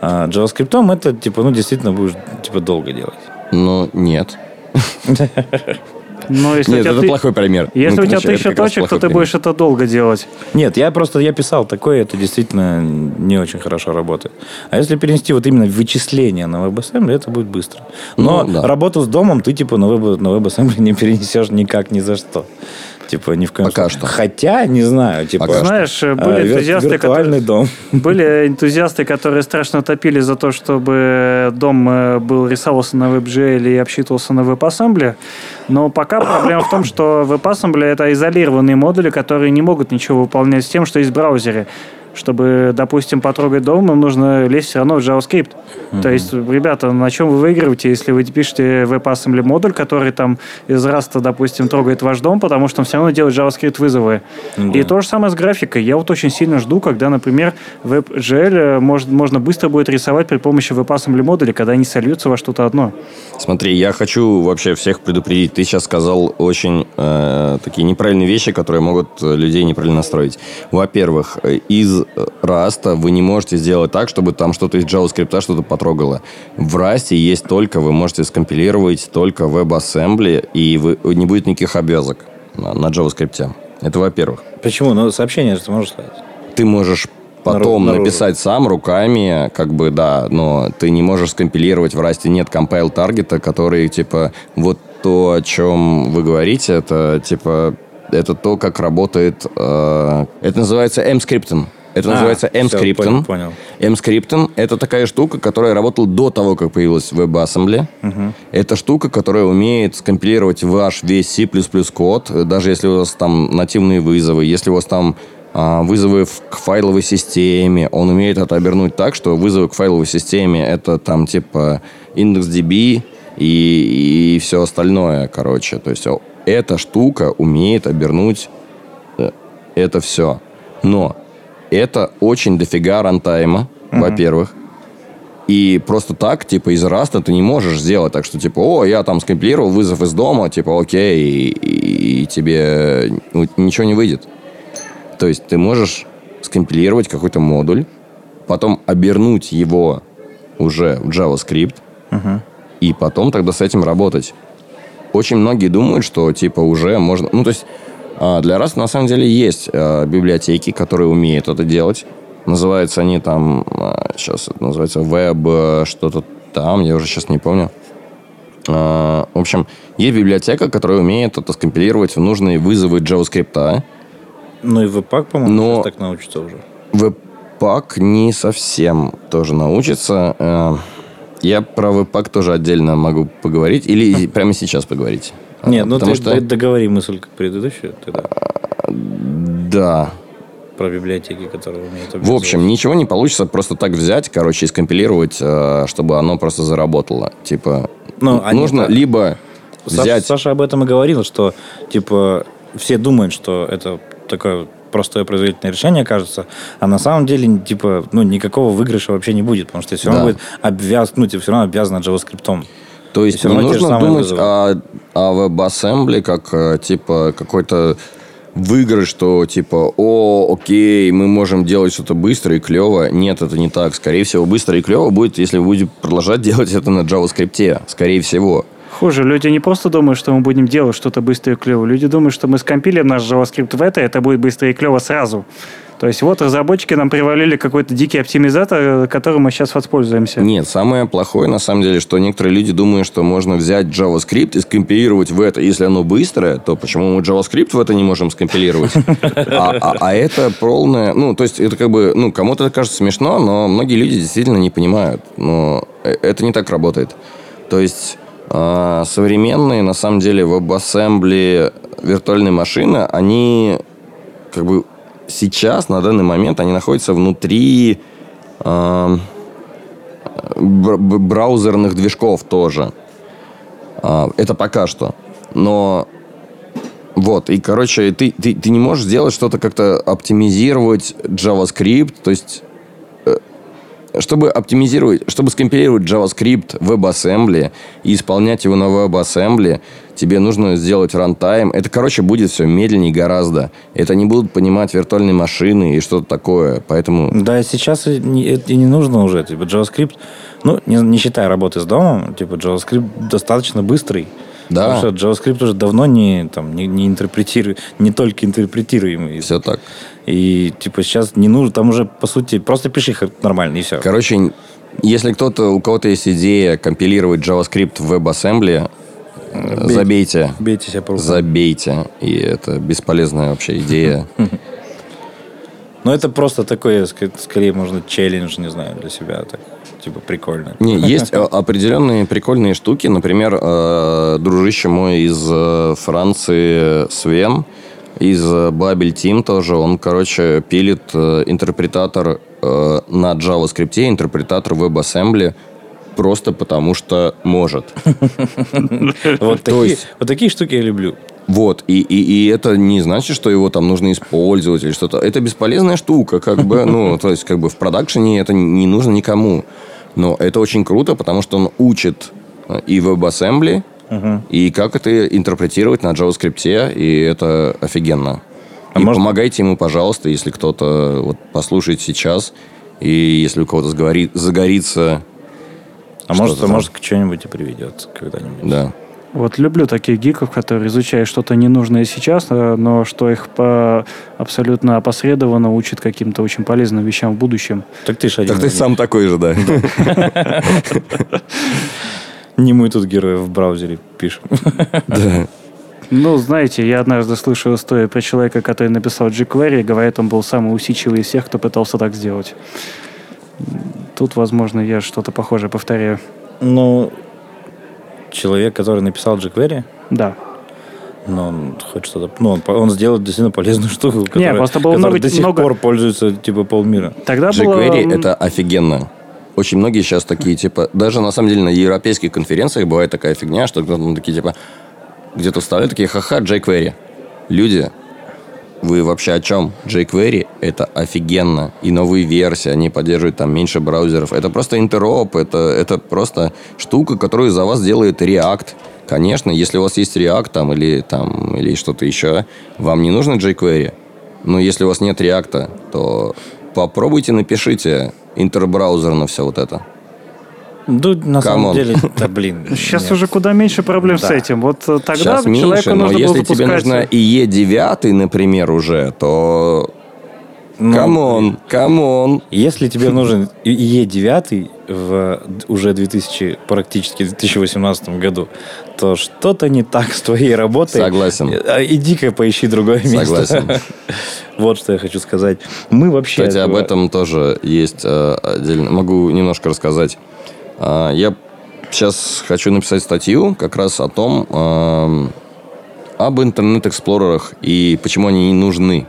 А JavaScript это, типа, ну, действительно будешь, типа, долго делать. Ну, нет. Но если у Нет, тебя это ты- плохой пример. Если Ну, у тебя тысяча точек, то ты пример. будешь это долго делать. Нет, я просто, я писал такое, это действительно не очень хорошо работает. А если перенести вот именно вычисления на WebAssembly, это будет быстро. Но Ну, да. работу с домом ты, типа, на, Web, на WebAssembly [laughs] не перенесешь никак ни за что. Типа, ни в коем Пока случае. что. Хотя, не знаю, типа... Пока что. Знаешь, э, были вир- энтузиасты, виртуальный дом. [laughs] Были [laughs] энтузиасты, которые страшно топили за то, чтобы дом э, был рисовался на WebGL и обсчитывался на WebAssembly. Но пока проблема в том, что WebAssembly это изолированные модули, которые не могут ничего выполнять с тем, что есть в браузере. Чтобы, допустим, потрогать дом, им нужно лезть все равно в JavaScript. То есть, ребята, на чем вы выигрываете, если вы пишете WebAssembly модуль, который там из раста, допустим, трогает ваш дом, потому что он все равно делает JavaScript вызовы. И то же самое с графикой. Я вот очень сильно жду, когда, например, WebGL э, может, можно быстро будет рисовать при помощи WebAssembly модуля, когда они сольются во что-то одно. Смотри, я хочу вообще всех предупредить. Ты сейчас сказал очень э, такие неправильные вещи, которые могут э, людей неправильно настроить. Во-первых, э, из Раста вы не можете сделать так, чтобы там что-то из JavaScript что-то потрогало. В Расте есть только, вы можете скомпилировать только WebAssembly, и вы, не будет никаких обвязок на, на JavaScript. Это во-первых. Почему? Ну, сообщение ты можешь сказать. Ты можешь потом Наружу. написать сам руками, как бы, да, но ты не можешь скомпилировать в расте, нет compile таргета, который, типа, вот то, о чем вы говорите, это, типа, это то, как работает, э, это называется M-скриптом. Это А, называется M-скриптом. понял. M-скриптом – это такая штука, которая работала до того, как появилась WebAssembly. Это штука, которая умеет скомпилировать ваш весь C++ код, даже если у вас там нативные вызовы, если у вас там а, вызовы к файловой системе, он умеет это обернуть так, что вызовы к файловой системе – это там типа IndexDB и, и все остальное, короче. То есть эта штука умеет обернуть э, это все. Но это очень дофига рантайма, во-первых. И просто так, типа, из раста ты не можешь сделать. Так что, типа, о, я там скомпилировал вызов из дома, типа, окей, и, и- и тебе ну, ничего не выйдет. То есть ты можешь скомпилировать какой-то модуль, потом обернуть его уже в JavaScript, и потом тогда с этим работать. Очень многие думают, что, типа, уже можно... Ну, то есть для Rust на самом деле есть а, библиотеки, которые умеют это делать. Называются они там, сейчас это называется Web э, что-то там, я уже сейчас не помню. А, В общем, есть библиотека, которая умеет это скомпилировать в нужные вызовы JavaScript. Ну и Webpack, по-моему, Но- так научится уже. Webpack не совсем тоже научится. Э, Я про Webpack тоже отдельно могу поговорить. Или [laughs] прямо сейчас поговорить. А, Нет, ну ты что... договори мысль как предыдущую тогда, Да, про библиотеки, которые умеют В общем, ничего не получится просто так взять, короче, и скомпилировать, э, чтобы оно просто заработало. Типа, Ну, они нужно так- либо Саша, взять... Саша об этом и говорил, что типа все думают, что это такое простое производительное решение кажется, а на самом деле типа ну никакого выигрыша вообще не будет, потому что все равно Да. будет обвяз, ну типа все равно обвязано JavaScript. То есть не нужно думать вызовы. о, о WebAssembly как э, типа какой-то выигрыш, что типа, о, окей, мы можем делать что-то быстро и клево. Нет, это не так. Скорее всего, быстро и клево будет, если вы будете продолжать [laughs] делать это на JavaScript. Скорее всего. Хуже, люди не просто думают, что мы будем делать что-то быстро и клево. Люди думают, что мы скомпилим наш JavaScript в это, и это будет быстро и клево сразу. То есть вот разработчики нам привалили какой-то дикий оптимизатор, которым мы сейчас воспользуемся. Нет, самое плохое на самом деле, что некоторые люди думают, что можно взять JavaScript и скомпилировать в это. Если оно быстрое, то почему мы JavaScript в это не можем скомпилировать? А, а, а это полное... Ну, то есть это как бы... Ну, кому-то это кажется смешно, но многие люди действительно не понимают. Но э, это не так работает. То есть э, современные, на самом деле, в WebAssembly виртуальные машины, они как бы сейчас, на данный момент, они находятся внутри э, браузерных движков тоже. Э, это пока что. Но вот, и, короче, ты, ты, ты не можешь сделать что-то как-то оптимизировать JavaScript, то есть чтобы оптимизировать, чтобы скомпилировать JavaScript в WebAssembly и исполнять его на WebAssembly, тебе нужно сделать рантайм. Это, короче, будет все медленнее гораздо. Это не будут понимать виртуальные машины и что-то такое. Поэтому... Да, сейчас и не, и не нужно уже. Типа JavaScript, ну, не, не считая работы с домом, типа JavaScript достаточно быстрый. Да. Потому что JavaScript уже давно не, там, не, не интерпретирует, не только интерпретируемый. Все так. И типа сейчас не нужно, там уже по сути просто пиши их нормально и все. Короче, если кто-то, у кого-то есть идея компилировать JavaScript в WebAssembly, э, Бей, забейте. Бейте себя по Забейте. И это бесполезная вообще идея. [laughs] Ну, это просто такое, скорее, можно челлендж, не знаю, для себя. Так, типа, прикольно. Не, есть определенные прикольные штуки. Например, э, дружище мой из э, Франции, Свен, из Babel Team тоже, он, короче, пилит э, интерпретатор на JavaScript, интерпретатор WebAssembly, просто потому что может. [laughs] Вот такие штуки я люблю. Вот, и, и, и это не значит, что его там нужно использовать или что-то. Это бесполезная штука, как бы, ну, то есть, как бы в продакшене это не нужно никому. Но это очень круто, потому что он учит э, и WebAssembly, uh-huh. и как это интерпретировать на JavaScript, и это офигенно. А и может... помогайте ему, пожалуйста, если кто-то вот послушает сейчас, и если у кого-то загорит, загорится... А может, может, к чему-нибудь и приведет когда-нибудь. Да. Вот люблю таких гиков, которые изучают что-то ненужное сейчас, э, но что их по абсолютно опосредованно учит каким-то очень полезным вещам в будущем. Так ты, так ты сам такой же, да. Не мы тут герои в браузере пишем. Да. Ну, знаете, я однажды слышал историю про человека, который написал jQuery, и говорит, он был самый усидчивый из всех, кто пытался так сделать. Тут, возможно, я что-то похожее повторяю. Ну, человек, который написал jQuery? Да. Но он хоть что-то... Ну, он, он сделал действительно полезную штуку, которая, Не, просто было много, до сих много... пор пользуется, типа, полмира. Тогда jQuery было... — это офигенно. Очень многие сейчас такие, типа... Даже, на самом деле, на европейских конференциях бывает такая фигня, что кто-то такие, типа... Где-то вставляют такие, ха-ха, jQuery. Люди, вы вообще о чем? jQuery — это офигенно. И новые версии, они поддерживают там меньше браузеров. Это просто интероп, это, это просто штука, которую за вас делает React. Конечно, если у вас есть React там, или, там, или что-то еще, вам не нужно jQuery. Но если у вас нет React, то попробуйте напишите интербраузерно все вот это. Ну, на Come самом on. деле, [laughs] да, блин. Сейчас нет. уже куда меньше проблем да. с этим. Вот э, тогда Сейчас человеку меньше, нужно но если было тебе нужно IE 9, например, уже, то Come on, come on. Если тебе нужен IE 9 в уже 2000, практически 2018 году, то что-то не так с твоей работой. Согласен. А, иди-ка поищи другое место. Согласен. [laughs] Вот что я хочу сказать. Мы вообще... Кстати, об этом тоже есть э, отдельно. Могу немножко рассказать. А, я сейчас хочу написать статью как раз о том, эм, об интернет-эксплорерах и почему они не нужны.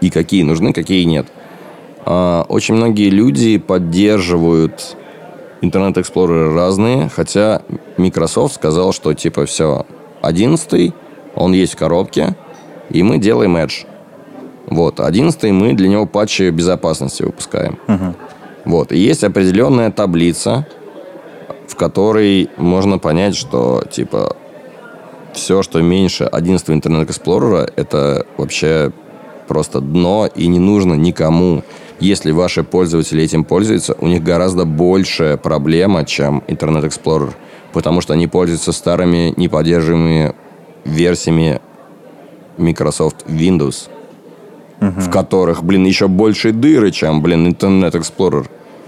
И какие нужны, какие нет. А, очень многие люди поддерживают интернет-эксплореры разные, хотя Microsoft сказал, что типа все, 11 он есть в коробке, и мы делаем Edge. Вот, 11 мы для него патчи безопасности выпускаем. Uh-huh. Вот, и есть определенная таблица, в которой можно понять, что, типа, все, что меньше 11 Internet Explorer, это вообще просто дно и не нужно никому. Если ваши пользователи этим пользуются, у них гораздо большая проблема, чем Internet Explorer, потому что они пользуются старыми, неподдерживаемыми версиями Microsoft Windows, в которых, блин, еще больше дыры, чем, блин, Internet Explorer.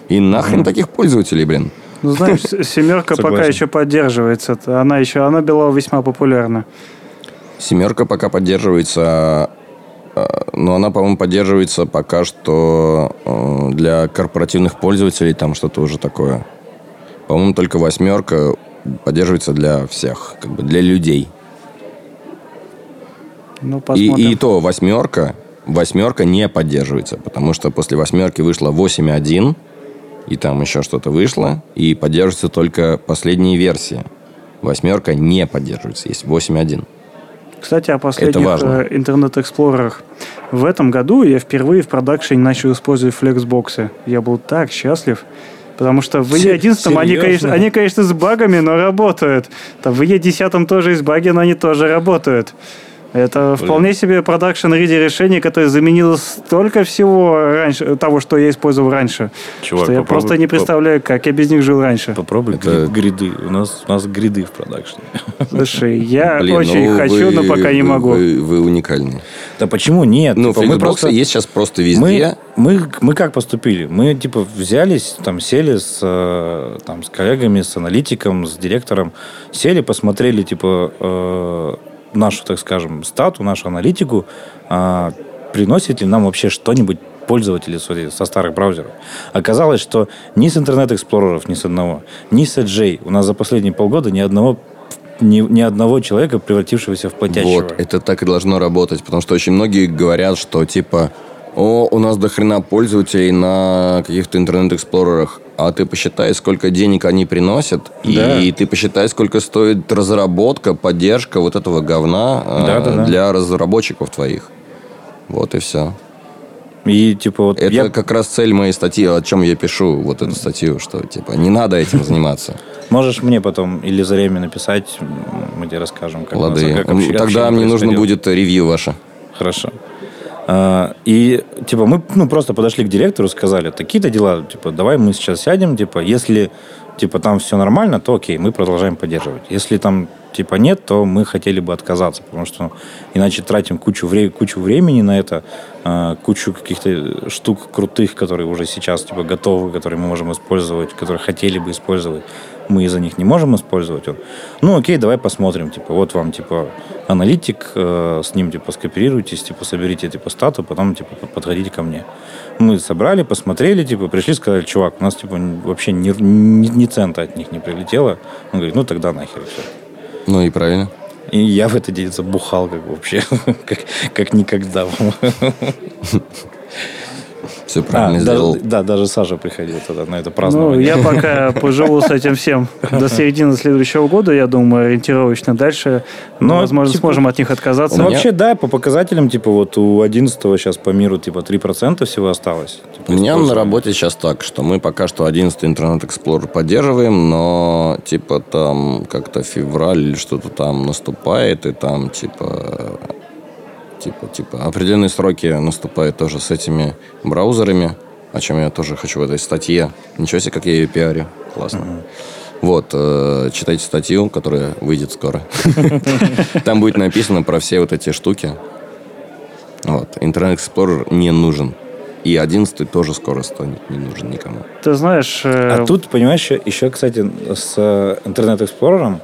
И нахрен таких пользователей, блин. Ну, знаешь, семерка пока еще поддерживается. Она еще, она была весьма популярна. Семерка пока поддерживается, э, но она, по-моему, поддерживается пока что э, для корпоративных пользователей, там что-то уже такое. По-моему, только восьмерка поддерживается для всех, как бы для людей. Ну, И, посмотрим. и то восьмерка, восьмерка не поддерживается, потому что после восьмерки вышло 8.1, и там еще что-то вышло, и поддерживаются только последние версии. Восьмерка не поддерживается, есть 8.1. Кстати, о последних э, интернет-эксплорерах. В этом году я впервые в продакшене начал использовать флексбоксы. Я был так счастлив. Потому что в Се- E11 они, конечно, они, конечно, с багами, но работают. Там в E10 тоже есть баги, но они тоже работают. Это вполне себе продакшн реди решение, которое заменило столько всего раньше, того, что я использовал раньше. Чувак, что я просто не представляю, как я без них жил раньше. Попробуй Это- гри- гриды. У нас, у нас гриды в продакшене. Слушай, [laughs] я Блин, очень ну хочу, вы- но пока не вы- могу. Вы, вы уникальны. Да почему нет? Ну, Типа, мы просто... есть сейчас просто Мы, везде. мы, мы как поступили? Мы, типа, взялись, там, сели с, э, там, с коллегами, с аналитиком, с директором, сели, посмотрели, типа, э, нашу, так скажем, стату, нашу аналитику, а, приносит ли нам вообще что-нибудь пользователи со, старых браузеров. Оказалось, что ни с интернет-эксплореров, ни с одного, ни с Edge у нас за последние полгода ни одного ни, ни одного человека, превратившегося в платящего. Вот, это так и должно работать, потому что очень многие говорят, что типа, о, у нас до хрена пользователей на каких-то интернет-эксплорерах, а ты посчитай, сколько денег они приносят, Да. и ты посчитай, сколько стоит разработка, поддержка вот этого говна э, Да-да-да. для разработчиков твоих. Вот и все. И, типа, вот Это я- как раз цель моей статьи, о чем я пишу вот эту статью, что типа не надо этим заниматься. Можешь мне потом или Зареме написать, м, мы тебе расскажем, как, нас- Лады. как Тогда мне нужно будет ревью ваше. Хорошо. А, И, типа, мы ну, просто подошли к директору, сказали, такие-то дела, типа, давай мы сейчас сядем, типа, если, типа, там все нормально, то окей, мы продолжаем поддерживать. Если там, типа, нет, то мы хотели бы отказаться, потому что ну, иначе тратим кучу, вре- кучу времени на это, а, кучу каких-то штук крутых, которые уже сейчас, типа, готовы, которые мы можем использовать, которые хотели бы использовать, мы из-за них не можем использовать. Ну, окей, давай посмотрим, типа, вот вам, типа, аналитик, э, с ним, типа, скооперируйтесь, типа, соберите, типа, стату, потом, типа, подходите ко мне. Мы собрали, посмотрели, типа, пришли, сказали, чувак, у нас, типа, вообще ни, ни, ни цента от них не прилетело. Он говорит, ну, тогда нахер все. Ну и правильно. И я в этот день забухал, как вообще, [laughs] как, как никогда. [laughs] Все А, правильно даже- сделал. да, даже Саша приходил тогда на это Ну, празднование. я [laughs] пока поживу с этим всем до середины следующего года, я думаю, ориентировочно. Дальше, Ну, ну, возможно, типа, сможем от них отказаться. Ну, меня- вообще, да, по показателям, типа, вот у 11 сейчас по миру, типа, 3% всего осталось. Типа, У меня на работе сейчас так, что мы пока что 11 Internet Explorer поддерживаем, но типа там как-то февраль или что-то там наступает, и там типа типа, типа определенные сроки наступают тоже с этими браузерами, о чем я тоже хочу в этой статье. Ничего себе, как я ее пиарю. Классно. Вот, э, читайте статью, которая выйдет скоро. [laughs] Там будет написано про все вот эти штуки. Вот. Internet Explorer не нужен. И 11 тоже скоро станет не нужен никому. Ты знаешь, э, А тут, понимаешь, еще, еще, кстати, с э, Internet Explorer,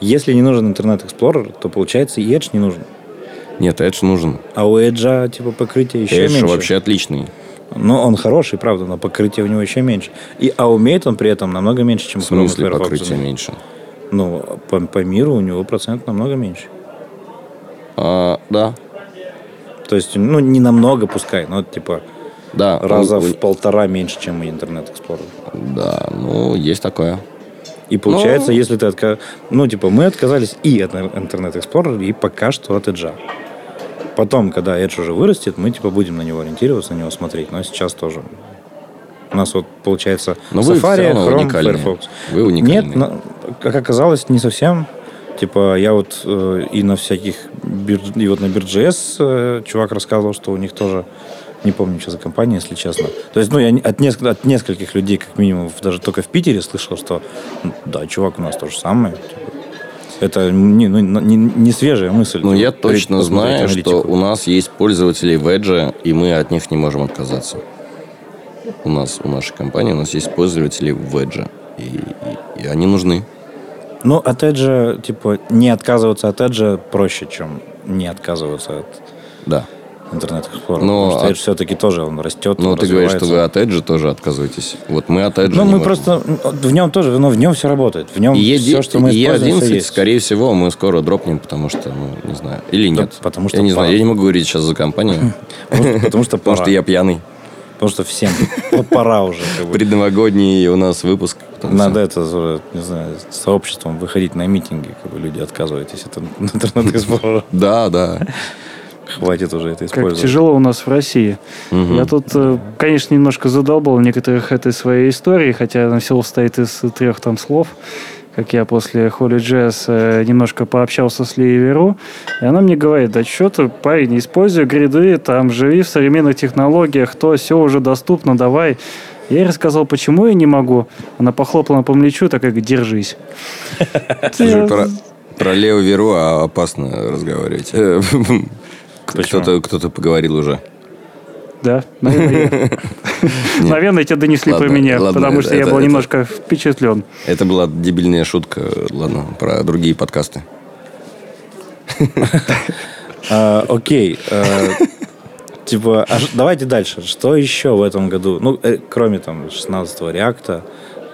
если не нужен Internet Explorer, то, получается, и Edge не нужен. Нет, Edge нужен. А у Edge, типа, покрытие еще Edge меньше. вообще отличный. Ну, он хороший, правда, но покрытие у него еще меньше. И, а умеет он при этом намного меньше, чем В смысле Chrome умеет. меньше? Ну, по, по миру у него процент намного меньше. А, да, То есть, ну, не намного, пускай, но, типа, да. раза он- в полтора меньше, чем у Internet Explorer. Да, ну, есть такое. И получается, Ну. если ты отка... Ну, типа, мы отказались и от Internet Explorer, и пока что от Edge. Потом, когда Edge уже вырастет, мы, типа, будем на него ориентироваться, на него смотреть. Но сейчас тоже. У нас вот, получается, Но Safari, Chrome, уникальные. Firefox. Вы уникальные. Нет, на- как оказалось, не совсем. Типа, я вот э, и на всяких... И вот на Бирджес э, чувак рассказывал, что у них тоже... Не помню, что за компания, если честно. То есть, ну, я от, неск- от нескольких людей, как минимум, даже только в Питере слышал, что ну, да, чувак, у нас то же самое. Типа, это не, ну, не, не свежая мысль. Ну, я точно знаю, что у нас есть пользователи веджа, и мы от них не можем отказаться. У нас, у нашей компании, у нас есть пользователи веджа, и, и- и они нужны. Ну, от Edge, типа, не отказываться от Edge проще, чем не отказываться от Да. Интернет Explorer. Но потому что Edge все-таки тоже он растет, Но он ты говоришь, что вы от Edge тоже отказываетесь. Вот мы от Edge Ну, мы можем. просто... В нем тоже, но в нем все работает. В нем И все, что мы используем, всё E11, есть. скорее всего, мы скоро дропнем, потому что, ну, не знаю. Или Да, нет. потому что Я не знаю, я не могу говорить сейчас за компанию, [laughs] Потому что- Потому что я пьяный. Потому что всем пора уже. Предновогодний у нас выпуск. Надо это, не знаю, сообществом выходить на митинги, как вы люди отказываетесь от интернет Explorer. [laughs] Да, да. Хватит уже это Как использовать. тяжело у нас в России. Я тут, э, конечно, немножко задолбал некоторых этой своей истории, хотя она всего состоит из трех там слов. Как я после Holy Jazz э, немножко пообщался с Лией Веру, и она мне говорит, да что ты, парень, используй гриды, там, живи в современных технологиях, то все уже доступно, давай. Я ей рассказал, почему я не могу. Она похлопала по плечу, такая, говорит, держись. Про, Лео Веру а, опасно разговаривать. [laughs] Кто-то кто поговорил уже. Да, наверное, наверное, тебе донесли про меня, ладно, потому что я был немножко впечатлен. Это была дебильная шутка. Ладно, про другие подкасты. А, Окей. э, Типа, а давайте дальше. Что еще в этом году? Ну, э, кроме там 16-го реакта,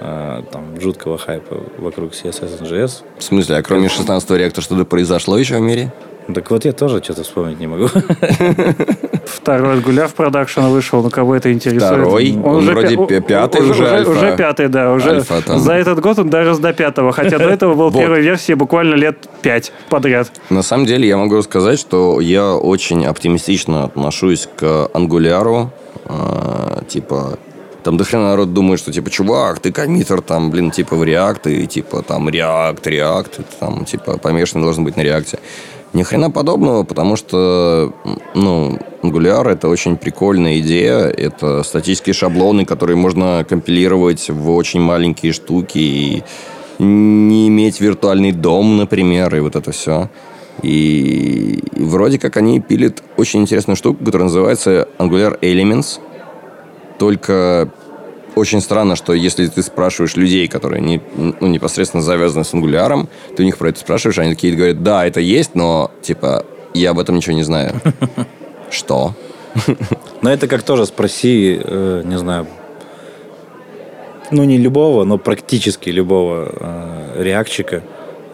там жуткого хайпа вокруг CSS NGS. В смысле, а кроме 16-го реактора что-то произошло еще в мире? Так вот я тоже что-то вспомнить не могу. [laughs] Второй Гуляв продакшн вышел, ну кого это интересует? Второй? Он вроде пя- пя- пятый уже альфа. Уже пятый, да. Уже Альфа там. за этот год он дорос до пятого, хотя до этого был [laughs] Вот. первой версии буквально лет пять подряд. На самом деле я могу сказать, что я очень оптимистично отношусь к ангуляру. А, типа, там дохрена народ думает, что типа, чувак, ты коммитер, там, блин, типа в React, и типа там React, React, там, типа, помешанный должен быть на реакте. Ни хрена подобного, потому что, ну, Angular это очень прикольная идея. Это статические шаблоны, которые можно компилировать в очень маленькие штуки и не иметь виртуальный дом, например, и вот это все. И вроде как они пилят очень интересную штуку, которая называется Angular Elements. Только очень странно, что если ты спрашиваешь людей, которые не, ну, непосредственно завязаны с ангуляром, ты у них про это спрашиваешь, они такие говорят, да, это есть, но, типа, я об этом ничего не знаю. [laughs] Что? [laughs] Но это как тоже спроси, э, не знаю, ну не любого, но практически любого э, реакчика.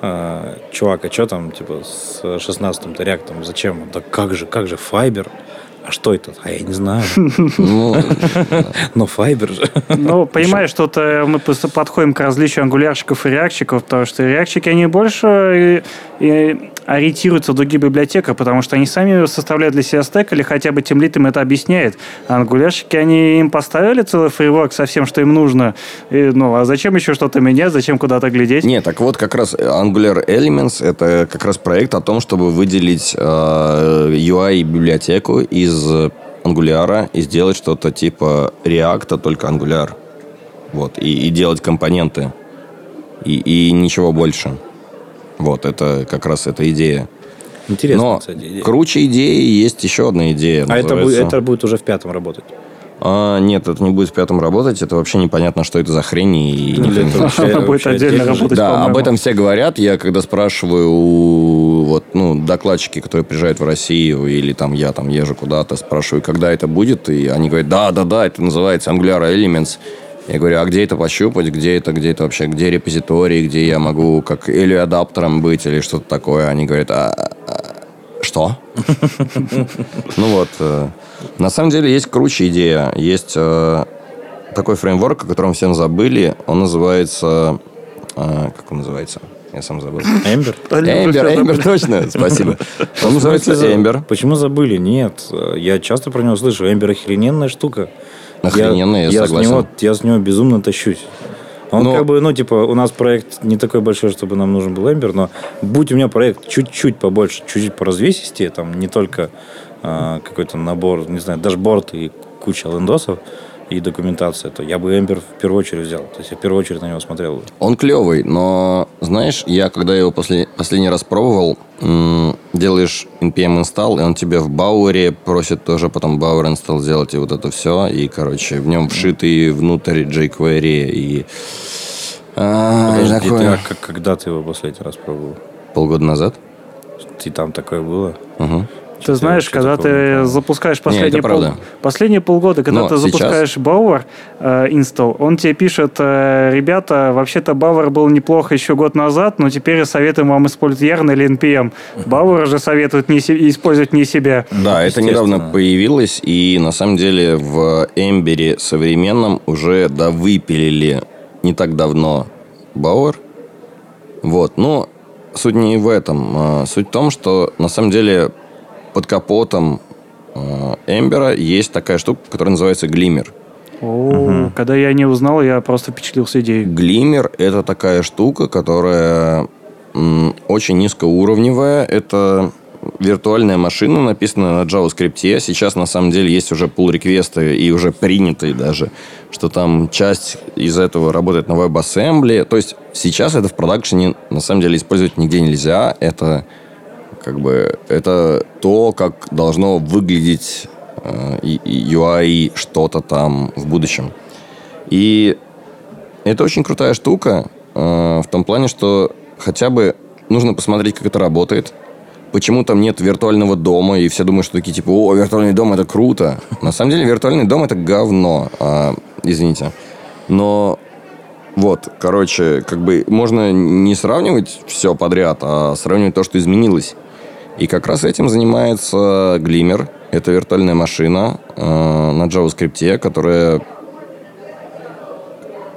Э, чувак, а что там, типа, с 16-м реактом, зачем? Да как же, как же, Fiber? А что это? А я не знаю. Ну, Но Fiber же. Ну, понимаешь, тут э, мы подходим к различию ангулярщиков и реакщиков, потому что реакщики, они больше э, ориентируются в другие библиотеки, потому что они сами составляют для себя стек или хотя бы тем им это объясняет. А они им поставили целый фрейворк со всем, что им нужно. И, ну, а зачем еще что-то менять, зачем куда-то глядеть? Не, так вот как раз Angular Elements это как раз проект о том, чтобы выделить э, UI-библиотеку из Angular и сделать что-то типа React, только Angular. Вот, и, и делать компоненты. И, и ничего больше. Вот, это как раз эта идея. Интересно, Но кстати, идея. круче идеи есть еще одна идея. А это будет, это будет уже в пятом работать. А, нет, это не будет в пятом работать. Это вообще непонятно, что это за хрень. И Ну, вообще- Она будет отдельно отдельно работать, Да, по-моему. об этом все говорят. Я когда спрашиваю у вот, ну, докладчики, которые приезжают в Россию, или там я там езжу куда-то, спрашиваю, когда это будет, и они говорят, да, да, да, это называется Angular Elements. Я говорю, а где это пощупать, где это, где это вообще, где репозиторий, где я могу как или адаптером быть, или что-то такое. Они говорят, а, а, что? [laughs] Ну вот, э, на самом деле есть круче идея. Есть э, такой фреймворк, о котором все забыли. Он называется... э, Как он называется? Я сам забыл. Эмбер? Эмбер, Эмбер, точно, спасибо. [laughs] Он называется Эмбер. Почему забыли? Нет, я часто про него слышу. Эмбер охрененная штука. Охрененная, я с согласен. него, я с него безумно тащусь. Он Но- как бы, ну, типа, у нас проект не такой большой, чтобы нам нужен был Эмбер, но будь у меня проект чуть-чуть побольше, чуть-чуть по развесистее, там не только а, какой-то набор, не знаю, дашборд и куча лендосов и документация, то я бы Эмбер в первую очередь взял. То есть я в первую очередь на него смотрел. Он клевый, но, знаешь, я когда его после, последний раз пробовал, м, делаешь npm install, и он тебе в Бауэре просит тоже потом Bower install сделать и вот это все. И, короче, в нем вшитый внутрь jQuery и... а, Подожди, ты, такое. а как- когда ты его последний раз пробовал? Полгода назад. И там такое было? Мгм. Ты знаешь, когда такого не ты помню. запускаешь Не, последние, это пол- последние полгода, когда Но ты сейчас- запускаешь Bower э, install, он тебе пишет, э, ребята, вообще-то Bower был неплохо еще год назад, но теперь советуем вам использовать Yarn или NPM. Bower же советует не се- использовать не себя. Да, это недавно появилось, и на самом деле в Эмбере современном уже довыпилили не так давно Бауэр. Вот, но суть не в этом. А, Суть в том, что на самом деле под капотом а, Эмбера есть такая штука, которая называется глиммер. О, Когда я не узнал, я просто впечатлился идеей. Глиммер – это такая штука, которая очень низкоуровневая. Это виртуальная машина, написанная на JavaScript. Сейчас, на самом деле, есть уже pull реквесты и уже принятые даже, что там часть из этого работает на WebAssembly. То есть сейчас это в продакшене, на самом деле, использовать нигде нельзя. Это как бы это то, как должно выглядеть э, UI что-то там в будущем. И это очень крутая штука э, в том плане, что хотя бы нужно посмотреть, как это работает. Почему там нет виртуального дома, и все думают, что такие типа, о, виртуальный дом это круто. На самом деле виртуальный дом это говно. А, извините. Но вот, короче, как бы можно не сравнивать все подряд, а сравнивать то, что изменилось. И как раз этим занимается Glimmer. Это виртуальная машина э, на JavaScript, которая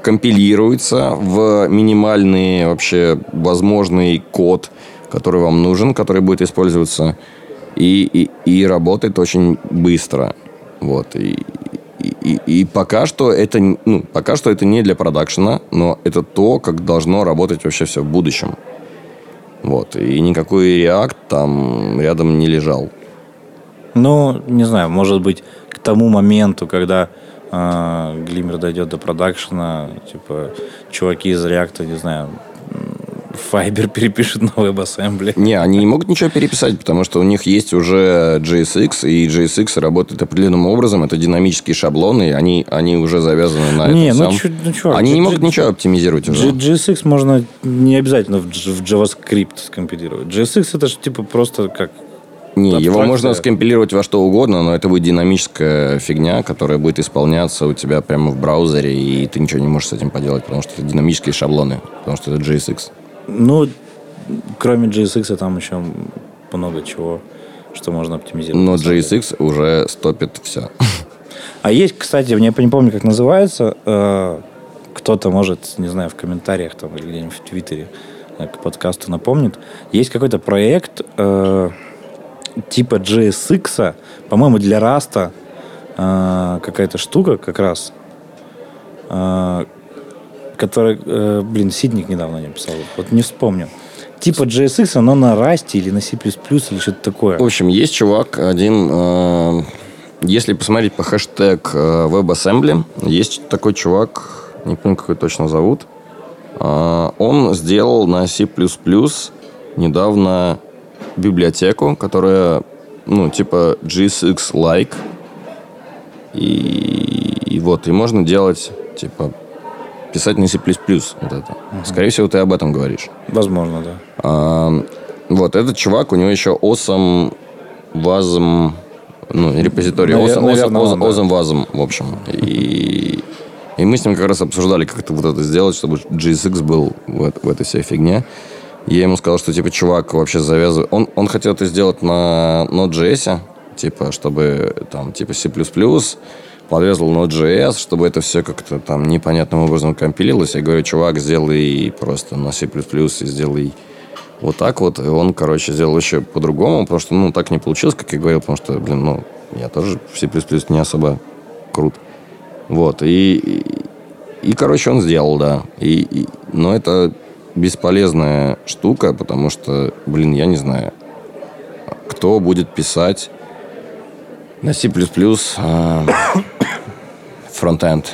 компилируется в минимальный вообще возможный код, который вам нужен, который будет использоваться, и, и, и работает очень быстро. Вот. И, и, и- и пока что это ну, пока что это не для продакшена, но это то, как должно работать вообще все в будущем. Вот. И никакой React там рядом не лежал. Ну, не знаю, может быть, к тому моменту, когда э, Глиммер дойдет до продакшена, типа, чуваки из React, не знаю, Fiber перепишут на WebAssembly. Не, они не могут ничего переписать, потому что у них есть уже JSX, и JSX работает определенным образом. Это динамические шаблоны, и они, они уже завязаны на Не, этом ну, всем. чё- ну, чувак, Они не G- могут ничего оптимизировать уже. G- GSX можно не обязательно в, в JavaScript скомпилировать. JSX это же типа просто как... Не, его абстракция. можно скомпилировать во что угодно, но это будет динамическая фигня, которая будет исполняться у тебя прямо в браузере, и ты ничего не можешь с этим поделать, потому что это динамические шаблоны, потому что это JSX. Ну, кроме JSX там еще много чего, что можно оптимизировать. Но. JSX уже стопит все. А есть, кстати, я не помню, как называется, э, кто-то может, не знаю, в комментариях там или где-нибудь в Твиттере э, к подкасту напомнит. Есть какой-то проект э, типа JSX, по-моему, для Раста э, какая-то штука как раз, э, которая, э, блин, Ситник недавно не писал, вот не вспомню. Типа JSX, но на Расте или на C++ или что-то такое. В общем, есть чувак один, э, если посмотреть по хэштег э, WebAssembly, есть такой чувак, не помню, как его точно зовут, Э, он сделал на C++ недавно библиотеку, которая, ну, типа JSX-like, и, и вот, и можно делать, типа, писать на C++, вот это. Скорее всего, ты об этом говоришь. Возможно, да. А, вот, этот чувак, у него еще Осом Вазом, ну, репозиторий Навер- да. Осом Вазом, в общем. И, и мы с ним как раз обсуждали, как это вот это сделать, чтобы GSX был в, в этой всей фигне. Я ему сказал, что, типа, чувак вообще завязывает... Он, он хотел это сделать на Node.js, типа, чтобы там, типа, C++, подвязал Node.js, чтобы это все как-то там непонятным образом компилилось. Я говорю, чувак, сделай просто на C++ и сделай вот так вот. И он, короче, сделал еще по-другому, потому что, ну, так не получилось, как я говорил, потому что, блин, ну, я тоже в C++ не особо крут. Вот, и, и, И, короче, он сделал, да. И, и, но это бесполезная штука, потому что, блин, я не знаю, кто будет писать на C++ а, фронтенд.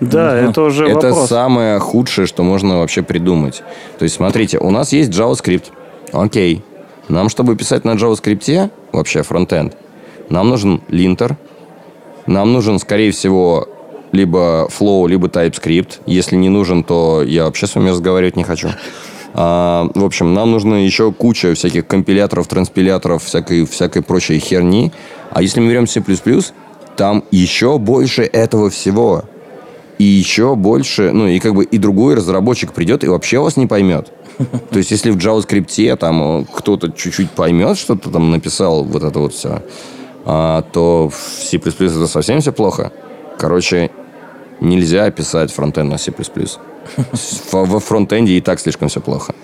Да, это уже Это вопрос. самое худшее, что можно вообще придумать. То есть, смотрите, у нас есть JavaScript. Окей. Нам, чтобы писать на JavaScript, вообще фронтенд, нам нужен линтер, нам нужен, скорее всего, либо Flow, либо TypeScript. Если не нужен, то я вообще с вами разговаривать не хочу. А, в общем, нам нужно еще куча всяких компиляторов, транспиляторов, всякой, всякой прочей херни. А если мы берем C++, там еще больше этого всего. И еще больше, ну и как бы и другой разработчик придет и вообще вас не поймет. [laughs] То есть, если в JavaScript там э, кто-то чуть-чуть поймет, что-то там написал, вот это вот все, а, то в C++ это совсем все плохо. Короче, нельзя писать фронтенд на C++. [laughs] Во фронтенде и так слишком все плохо.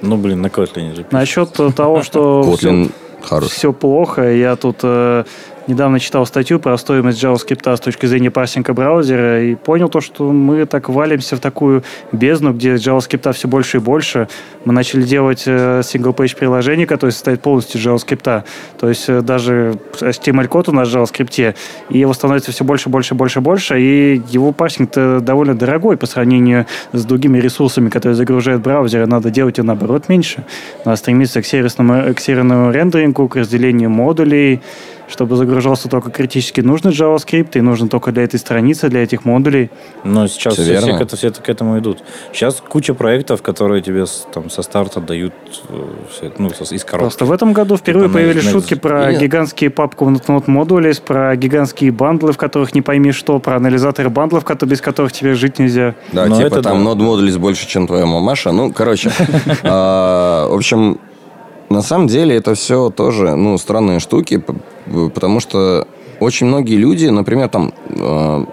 Ну, блин, на Kotlin же. Насчет того, что [laughs] Kotlin хорош. все плохо, я тут э, недавно читал статью про стоимость JavaScript с точки зрения парсинга браузера и понял то, что мы так валимся в такую бездну, где JavaScript все больше и больше. Мы начали делать э, single-page приложение, которое состоит полностью из JavaScript. То есть э, даже HTML-код у нас в JavaScript, и его становится все больше, больше, больше, больше, и его парсинг-то довольно дорогой по сравнению с другими ресурсами, которые загружают браузеры. Надо делать и наоборот меньше. Надо стремиться к сервисному, к серверному рендерингу, к разделению модулей, чтобы загружался только критически нужный JavaScript, и нужно только для этой страницы, для этих модулей. Но сейчас все, все к, это- все к этому идут. Сейчас куча проектов, которые тебе там со старта дают э, ну, из коробки. Просто в этом году впервые Типа появились на- шутки про Нет. гигантские папку нот модули, про гигантские бандлы, в которых не пойми что, про анализаторы бандлов, без которых тебе жить нельзя. Да, Но типа это там да. нод модулис больше, чем твоя мамаша. Ну, короче. [laughs] а, В общем, на самом деле это все тоже, ну, странные штуки, потому что очень многие люди, например, там э,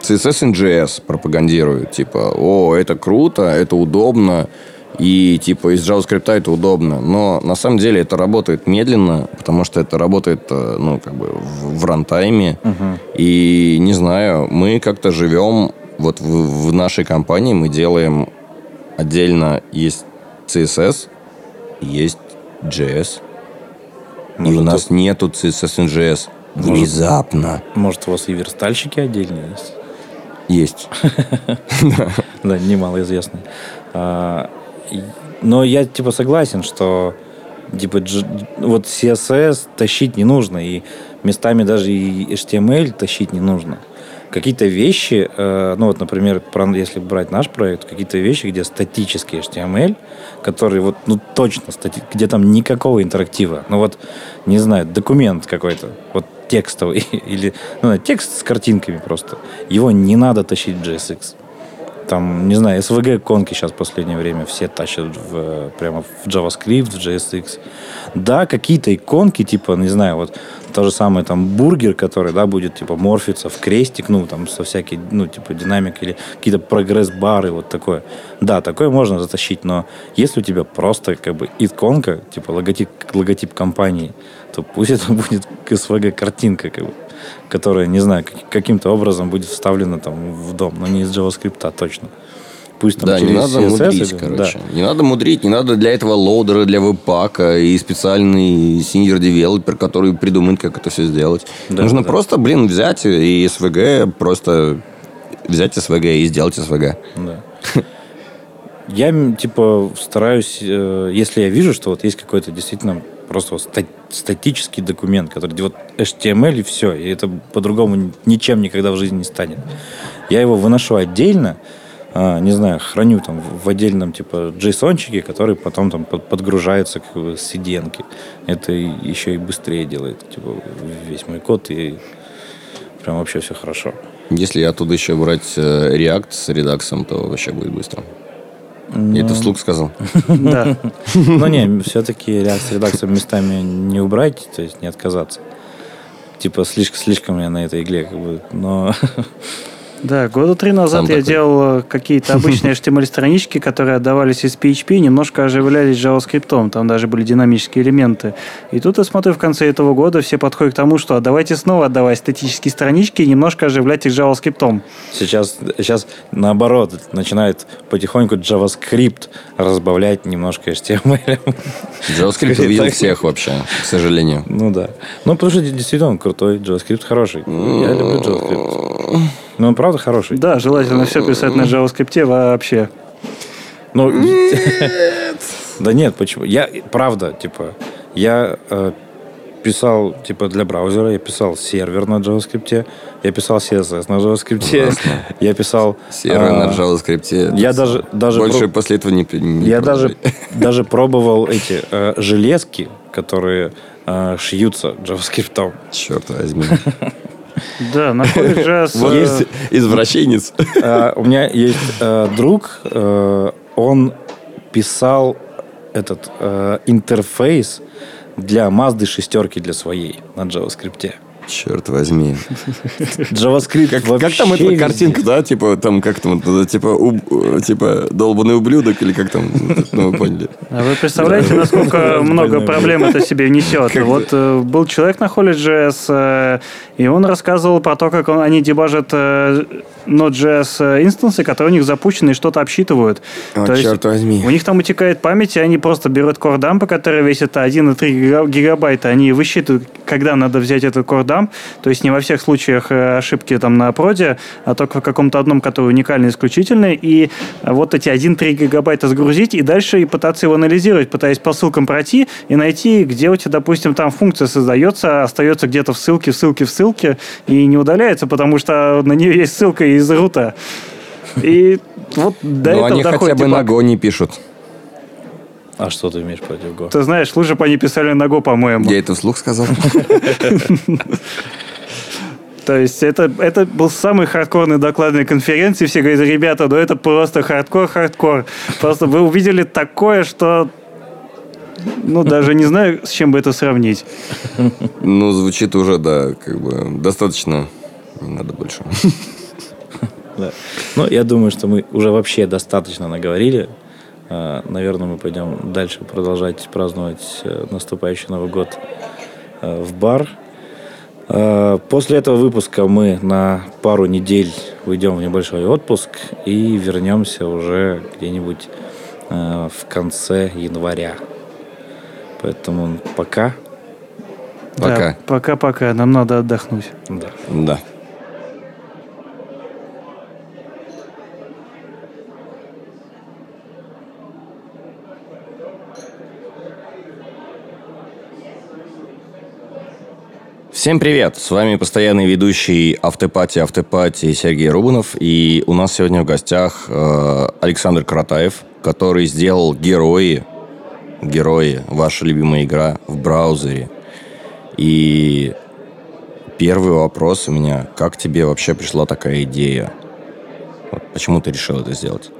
CSS NGS пропагандируют, типа, о, это круто, это удобно, и типа из JavaScript это удобно. Но на самом деле это работает медленно, потому что это работает, э, ну, как бы в, в рантайме. И не знаю, мы как-то живем вот в, в нашей компании, мы делаем отдельно есть CSS, есть JS. и Может, у нас нету CSS NGS. Внезапно. Может, у вас и верстальщики отдельные есть? Есть. [laughs] Да, немалоизвестный. А, и- Но я типа согласен, что типа вот CSS тащить не нужно, и местами даже и HTML тащить не нужно. Какие-то вещи, э, ну вот, например, если брать наш проект, какие-то вещи, где статический HTML, который вот, ну точно, стати- где там никакого интерактива. Ну вот, не знаю, документ какой-то, вот текстовый, [laughs] или ну, текст с картинками просто. Его не надо тащить в JSX там, не знаю, SVG-конки сейчас в последнее время все тащат в, прямо в JavaScript, в JSX. Да, какие-то иконки, типа, не знаю, вот то же самое там бургер, который, да, будет, типа, морфиться в крестик, ну, там, со всякой, ну, типа, динамик или какие-то прогресс-бары, вот такое. Да, такое можно затащить, но если у тебя просто, как бы, иконка, типа, логотип, логотип компании, то пусть это [laughs] будет SVG-картинка, как бы которая, не знаю, как- каким-то образом будет вставлена там в DOM, но не из JavaScript точно. Пусть там Да, не через надо CSS мудрить, или- короче. Не надо мудрить, не надо для этого лоудера, для веб-пака и специальный senior developer, который придумает, как это все сделать. Да, Нужно да. просто, блин, взять и SVG, просто взять SVG и сделать SVG. Да. да. Я, типа, стараюсь, э, если я вижу, что вот есть какой-то действительно просто вот ста- статический документ, который вот HTML и все, и это по-другому ни- ничем никогда в жизни не станет. Я его выношу отдельно, а, не знаю, храню там в отдельном типа JSON-чике, который потом там под- подгружается с CDN. -ки. Это и- еще и быстрее делает типа, весь мой код, и прям вообще все хорошо. Если оттуда еще брать э, React с редаксом, то вообще будет быстро. Я это вслух сказал. [laughs] Да. [laughs] Ну не, все-таки с редакцией местами не убрать, то есть не отказаться. Типа слишком, слишком я на этой игле, как бы, но [laughs] Да, года три назад Сам я такой. делал э, какие-то обычные [laughs] HTML-странички, которые отдавались из PHP, немножко оживлялись JavaScript, там даже были динамические элементы. И тут я смотрю, в конце этого года все подходят к тому, что а давайте снова отдавать статические странички и немножко оживлять их JavaScript. Сейчас, сейчас наоборот, начинает потихоньку JavaScript разбавлять немножко HTML. JavaScript убил всех вообще, к сожалению. Ну да. Ну, потому что действительно он крутой, JavaScript хороший. Я люблю JavaScript. Ну, он правда хороший. Да, желательно все писать на JavaScript вообще. Ну, [laughs] да нет, почему? Я, правда, типа, я э, писал, типа, для браузера, я писал сервер на JavaScript, я писал CSS на JavaScript, [laughs] я писал... Сервер а, на JavaScript. я даже- даже Больше после этого не, не Я даже, [laughs] даже пробовал эти э, железки, которые э, шьются JavaScript. Черт возьми. Да, на. Вот э, есть извращенец. Э, У меня есть э, друг, э, он писал этот интерфейс для Mazda шестерки для своей на JavaScript. Черт возьми. JavaScript Как, вообще как там эта везде. картинка, да? Типа, там, как там, э, типа, уб- э, типа, долбанный ублюдок, или как там, ну, вы поняли. А вы представляете, насколько много проблем это себе несет? Вот э, был человек на Holy.js, э, и он рассказывал про то, как он- они дебажат э, Node.js инстансы, которые у них запущены и что-то обсчитывают. О, То есть черт возьми. У них там утекает память, и они просто берут кордампы, которые весят 1,3 гига- гигабайта. Они высчитывают, когда надо взять этот кордамп. То есть не во всех случаях э, ошибки там на проде, а только в каком-то одном, который уникальный, исключительный. И вот эти 1,3 гигабайта сгрузить, и дальше и пытаться его анализировать, пытаясь по ссылкам пройти и найти, где у тебя, допустим, там функция создается, остается где-то в ссылке, в ссылке, в ссылке, и не удаляется, потому что на нее есть ссылка из рута. И вот до Но этого они хотя бы и на. Go не пишут. А что ты имеешь против Go? Ты знаешь, лучше бы они писали на Go, по-моему. Я это вслух сказал. То есть это, это был самый хардкорный доклад на конференции. Все говорят, ребята, ну это просто хардкор-хардкор. Просто вы увидели такое, что... Ну, даже не знаю, с чем бы это сравнить. Ну, звучит уже, да, как бы достаточно. Не надо больше. Да. Ну, я думаю, что мы уже вообще достаточно наговорили. Э, Наверное, мы пойдем дальше продолжать праздновать э, наступающий Новый год э, в бар. Э, После этого выпуска мы на пару недель уйдем в небольшой отпуск и вернемся уже где-нибудь э, в конце января. Поэтому пока. Пока. Да, Пока-пока. Нам надо отдохнуть. Да. Да. Всем привет! С вами постоянный ведущий Автопати Автопати Сергей Рубанов. И у нас сегодня в гостях э, Александр Каратаев, который сделал герои, герои, ваша любимая игра в браузере. И первый вопрос у меня, как тебе вообще пришла такая идея? Вот почему ты решил это сделать?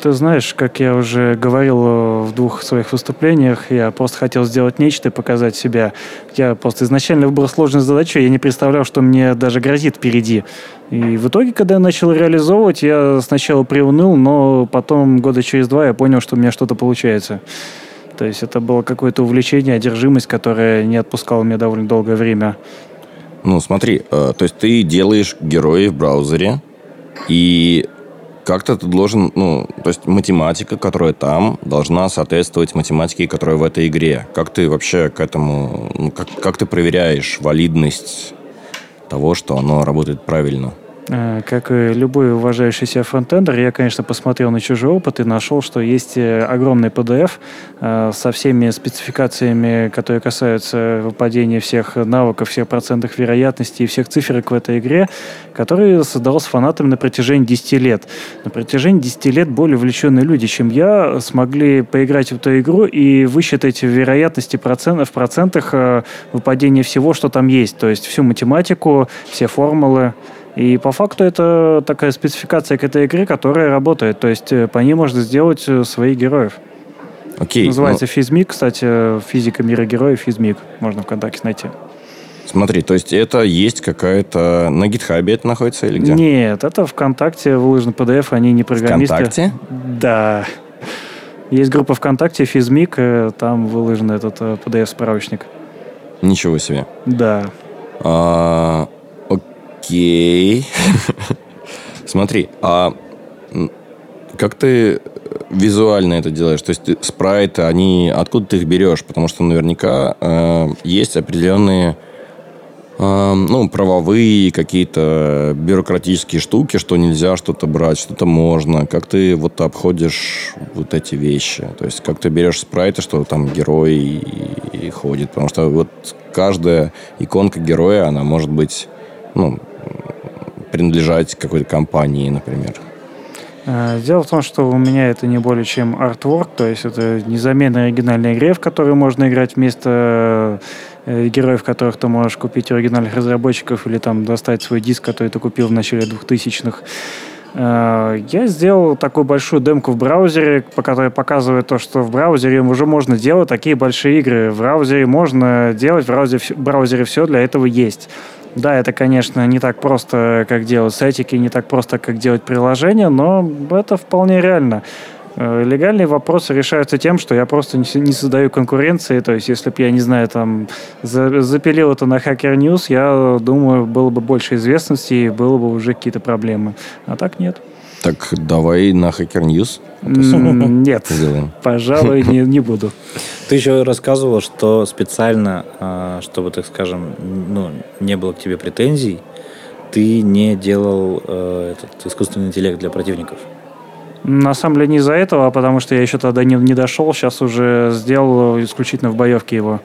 Ты знаешь, как я уже говорил э, в двух своих выступлениях, я просто хотел сделать нечто и показать себя. Я просто изначально выбрал сложную задачу, я не представлял, что мне даже грозит впереди. И в итоге, когда я начал реализовывать, я сначала приуныл, но потом года через два я понял, что у меня что-то получается. То есть это было какое-то увлечение, одержимость, которая не отпускала меня довольно долгое время. Ну, смотри, э, то есть ты делаешь герои в браузере, и как-то ты должен, ну, то есть математика, которая там, должна соответствовать математике, которая в этой игре. Как ты вообще к этому, ну, как, как ты проверяешь валидность того, что оно работает правильно? Э, Как и любой уважающий себя фронтендер, я, конечно, посмотрел на чужой опыт и нашел, что есть э, огромный PDF э, со всеми спецификациями, которые касаются выпадения всех навыков, всех процентов вероятности и всех циферок в этой игре, который создался фанатами на протяжении 10 лет. На протяжении 10 лет более увлеченные люди, чем я, смогли поиграть в эту игру и высчитать вероятности в процентах выпадения всего, что там есть. То есть всю математику, все формулы. И по факту это такая спецификация к этой игре, которая работает. То есть э, по ней можно сделать э, своих героев. Окей. Называется ну, физмик, кстати, э, физика мира героев физмик. Можно ВКонтакте найти. Смотри, то есть это есть какая-то... На гитхабе это находится или где? Нет, это ВКонтакте выложен PDF, они не программисты. ВКонтакте? Да. Есть группа ВКонтакте, Физмик, там выложен этот PDF-справочник. Ничего себе. Да. А, окей. [laughs] Смотри, а как ты визуально это делаешь? То есть ты- спрайты, они откуда ты их берешь? Потому что наверняка э, есть определенные э, ну, правовые какие-то бюрократические штуки, что нельзя что-то брать, что-то можно. Как ты вот обходишь вот эти вещи? То есть как ты берешь спрайты, что там герой и, и ходит? Потому что вот каждая иконка героя, она может быть, ну, принадлежать какой-то компании, например. Э, Дело в том, что у меня это не более чем артворк, то есть это незаменная оригинальная игре, в которую можно играть вместо э, героев, которых ты можешь купить у оригинальных разработчиков или там достать свой диск, который ты купил в начале 2000-х. Э, Я сделал такую большую демку в браузере, по которой показывает то, что в браузере уже можно делать такие большие игры. В браузере можно делать, в браузере все для этого есть. Да, это, конечно, не так просто, как делать сетики, не так просто, как делать приложение, но это вполне реально. Э, Легальные вопросы решаются тем, что я просто не создаю конкуренции. То есть, если бы я, не знаю, там за- запилил это на Hacker News, я думаю, было бы больше известности и было бы уже какие-то проблемы. А так нет. Так давай на Hacker News Нет, сделаем. пожалуй, не, не буду. Ты еще рассказывал, что специально, а, чтобы, так скажем, ну, не было к тебе претензий, ты не делал э, этот искусственный интеллект для противников. На самом деле не из-за этого, а потому что я еще тогда не, не дошел, сейчас уже сделал исключительно в боевке его.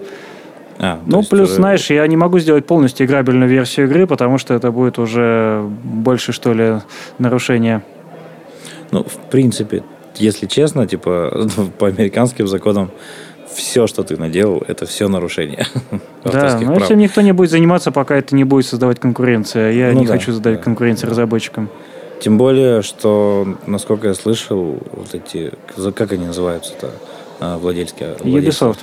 А, Ну, плюс, уже- знаешь, я не могу сделать полностью играбельную версию игры, потому что это будет уже больше, что ли, нарушение. Ну, в принципе, если честно, типа, [laughs] по американским законам, все, что ты наделал, это все нарушение [laughs] Да, но прав. этим никто не будет заниматься, пока это не будет создавать конкуренция. Я Ну не да, хочу создавать да, конкуренцию разработчикам. Тем более, что, насколько я слышал, вот эти, как они называются-то, а, владельские? владельцы?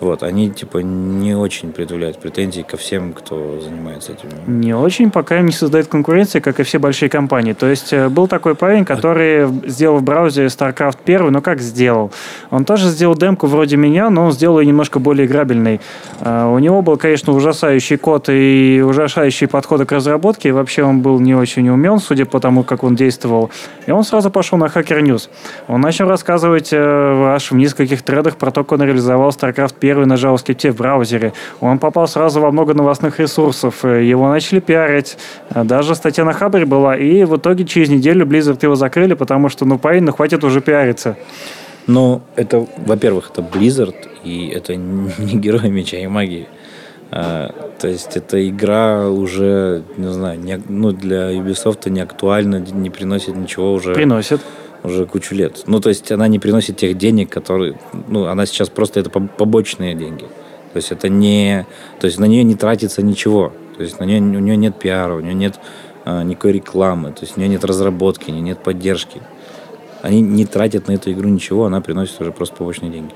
Вот, они, типа, не очень предъявляют претензий ко всем, кто занимается этим. Не очень, пока им не создает конкуренции, как и все большие компании. То есть э, был такой парень, который сделал в браузере StarCraft 1, но как сделал? Он тоже сделал демку вроде меня, но он сделал ее немножко более играбельной. Э, У него был, конечно, ужасающий код и ужасающие подходы к разработке, и вообще он был не очень умен, судя по тому, как он действовал. И он сразу пошел на Hacker News. Он начал рассказывать э, аж в нескольких тредах про то, как он реализовал StarCraft 1 на JavaScript в браузере. Он попал сразу во много новостных ресурсов. э, Его начали пиарить. Э, Даже статья на Хабре была. И в итоге через неделю Blizzard его закрыли, потому что, ну, парень, ну, хватит уже пиариться. Ну, это, во-первых, это Blizzard, и это [laughs] не герой меча и магии. А, то есть это игра уже, не знаю, не, ну, для Ubisoft не актуальна, не приносит ничего уже, Приносит. Уже кучу лет. Ну, то есть она не приносит тех денег, которые... Ну, она сейчас просто это поб- побочные деньги. То есть это не... То есть на нее не тратится ничего. То есть на нее, у нее нет пиара, у нее нет а, никакой рекламы, то есть у нее нет разработки, у нее нет поддержки. Они не тратят на эту игру ничего, она приносит уже просто побочные деньги.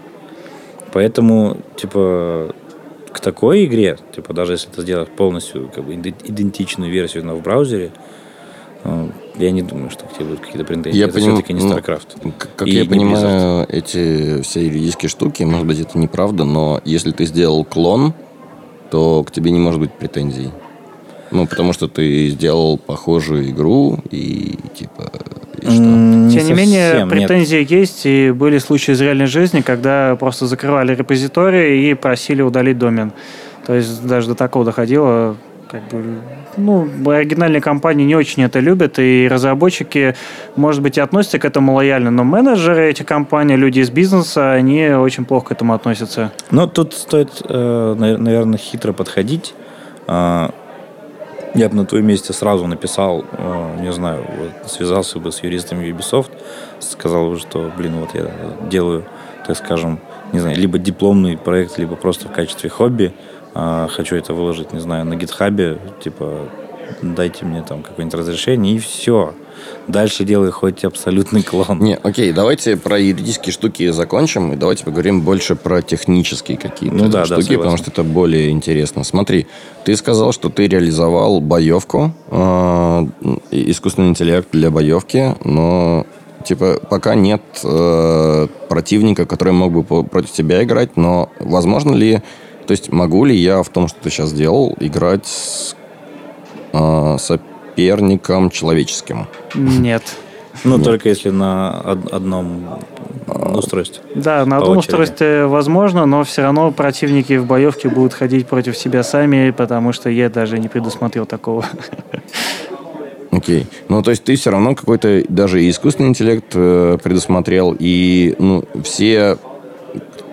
Поэтому, типа, к такой игре, типа, даже если ты сделаешь полностью как бы, иде- идентичную версию, но в браузере, я не думаю, что к тебе будут какие-то претензии. Я Это поним- все-таки не ну, StarCraft. К- Как И я не понимаю, эти все юридические штуки, может быть, это неправда, но если ты сделал клон, то к тебе не может быть претензий. Ну, потому что ты сделал похожую игру и типа... И что? Тем не менее, совсем, нет. претензии есть, и были случаи из реальной жизни, когда просто закрывали репозитории и просили удалить домен. То есть даже до такого доходило. Как бы, ну, оригинальные компании не очень это любят, и разработчики, может быть, и относятся к этому лояльно, но менеджеры этих компаний, люди из бизнеса, они очень плохо к этому относятся. Но тут стоит, э, наверное, хитро подходить. А, Я бы на твоем месте сразу написал, э, не знаю, связался бы с юристами Ubisoft, сказал бы, что, блин, вот я делаю, так скажем, не знаю, либо дипломный проект, либо просто в качестве хобби. А, Хочу это выложить, не знаю, на гитхабе, типа, дайте мне там какое-нибудь разрешение, и все. Дальше делай хоть абсолютный клон. Не, окей, давайте про юридические штуки закончим, и давайте поговорим больше про технические какие-то Ну да, да, штуки, потому согласен. что это более интересно. Смотри, ты сказал, что ты реализовал боевку, э, искусственный интеллект для боевки, но типа пока нет э, противника, который мог бы против тебя играть, но возможно ли, то есть могу ли я в том, что ты сейчас сделал, играть с э, соперником человеческим? Нет. Ну, только если на од- одном устройстве. Да, на одном очереди. устройстве возможно, но все равно противники в боевке будут ходить против себя сами, потому что я даже не предусмотрел такого. [laughs] Окей. Ну, то есть ты все равно какой-то даже и искусственный интеллект э, предусмотрел, и ну, все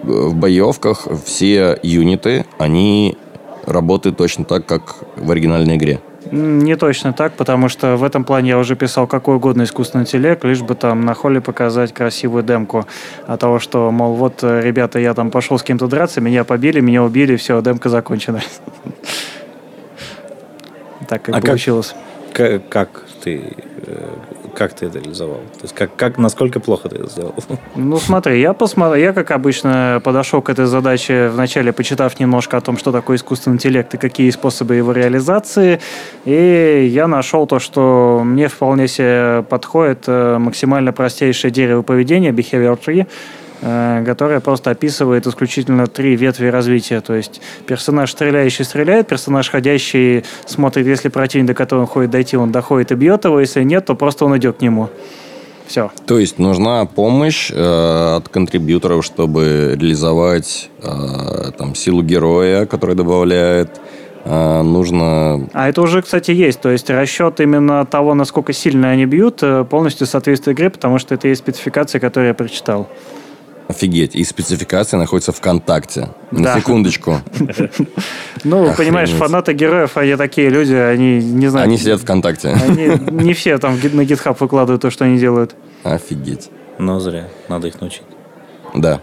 в боевках, все юниты, они работают точно так, как в оригинальной игре. Не точно так, потому что в этом плане я уже писал какой угодно искусственный интеллект, лишь бы там на холле показать красивую демку. А того, что, мол, вот, э, ребята, я там пошел с кем-то драться, меня побили, меня убили, все, демка закончена. [laughs] Так и А получилось. Как ты, э, как ты это реализовал? То есть как, как, насколько плохо ты это сделал? [laughs] Ну, смотри, я посмотрел, я, как обычно, подошел к этой задаче, вначале почитав немножко о том, что такое искусственный интеллект и какие способы его реализации, и я нашел то, что мне вполне себе подходит э, максимально простейшее дерево поведения, behavior tree, э, которое просто описывает исключительно три ветви развития. То есть персонаж стреляющий стреляет, персонаж ходящий смотрит, если противник, до которого он хочет дойти, он доходит и бьет его, если нет, то просто он идет к нему. Все. То есть нужна помощь э, от контрибьюторов, чтобы реализовать э, там, силу героя, который добавляет. Э, нужно... А это уже, кстати, есть. То есть расчет именно того, насколько сильно они бьют, э, полностью соответствует игре, потому что это есть спецификации, которые я прочитал. Офигеть. И спецификация находится ВКонтакте. На Да. секундочку. [laughs] Ну, понимаешь, фанаты героев, они такие люди, они не знаю. Они сидят ВКонтакте. они [laughs] не все там на GitHub выкладывают то, что они делают. Офигеть. Но зря. Надо их научить. Да.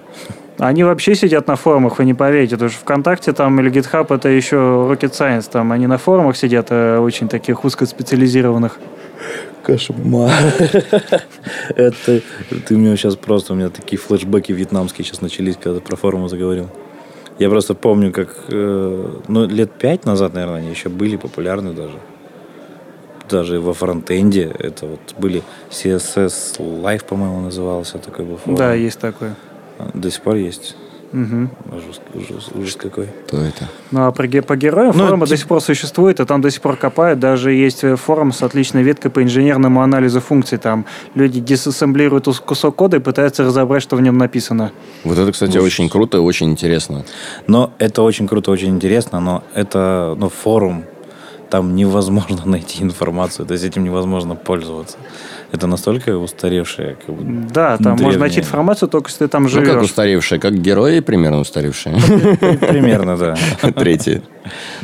Они вообще сидят на форумах, вы не поверите. Потому что ВКонтакте там или GitHub это еще rocket science. Там они на форумах сидят, э, очень таких узкоспециализированных. Кошмар. [laughs] Это ты мне сейчас просто, у меня такие флешбеки вьетнамские сейчас начались, когда ты про форумы заговорил. Я просто помню, как, э, ну, лет пять назад, наверное, они еще были популярны даже. Даже во фронтенде. Это вот были CSS Live, по-моему, назывался такой был форум. Да, есть такое. До сих пор есть. Мгм. Ужас, ужас, ужас какой. Кто это? Ну, а про, по героям Ну, форумы тип- до сих пор существуют, и там до сих пор копают. Даже есть э, форум с отличной веткой по инженерному анализу функций. Там люди диsaссемблируют ус- кусок кода и пытаются разобрать, что в нем написано. Вот это, кстати, очень круто и очень интересно. Но это очень круто, очень интересно, но это ну, форум, там невозможно [laughs] найти информацию, то есть этим невозможно пользоваться. Это настолько устаревшее, как бы, Да, там можно найти древнее. информацию, только если ты там Ну, как живешь. устаревшие? Как герои примерно устаревшие? Примерно, да. [laughs] Третий.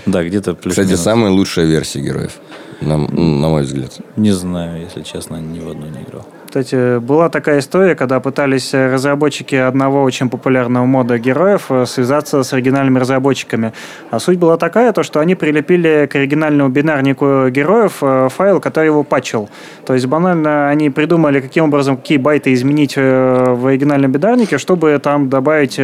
Да, где-то плюс Кстати, самая лучшая версия героев. На мой взгляд. Не знаю, если честно, ни в одну не играл. Кстати, была такая история, когда пытались э, разработчики одного очень популярного мода героев э, связаться с оригинальными разработчиками. А суть была такая, то, что они прилепили к оригинальному бинарнику героев э, файл, который его патчил. То есть банально они придумали, каким образом, какие байты изменить в оригинальном бинарнике, чтобы там добавить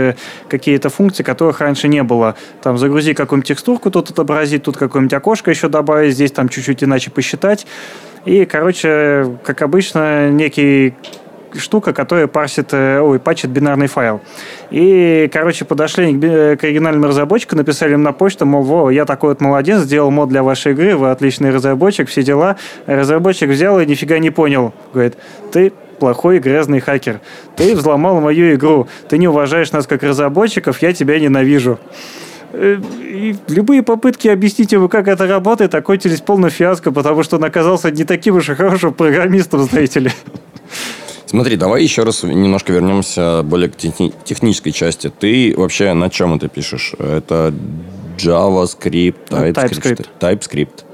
какие-то функции, которых раньше не было. Там загрузи какую-нибудь текстурку, тут отобразить, тут какое-нибудь окошко еще добавить, здесь там чуть-чуть иначе посчитать. И, короче, как обычно, некий штука, которая парсит, э, ой, патчит бинарный файл. И, короче, подошли к, к оригинальным разработчикам, написали им на почту, мол, во, я такой вот молодец, сделал мод для вашей игры, вы отличный разработчик, все дела. Разработчик взял и нифига не понял. Говорит, ты плохой грязный хакер. Ты взломал мою игру. Ты не уважаешь нас как разработчиков, я тебя ненавижу. Э, И любые попытки объяснить ему, как это работает, окончились полной фиаско, потому что он оказался не таким уж и хорошим программистом, знаете ли. Смотри, давай еще раз немножко вернемся более к техни- технической части. Ты вообще на чем это пишешь? Это JavaScript, Ну, TypeScript? TypeScript. TypeScript.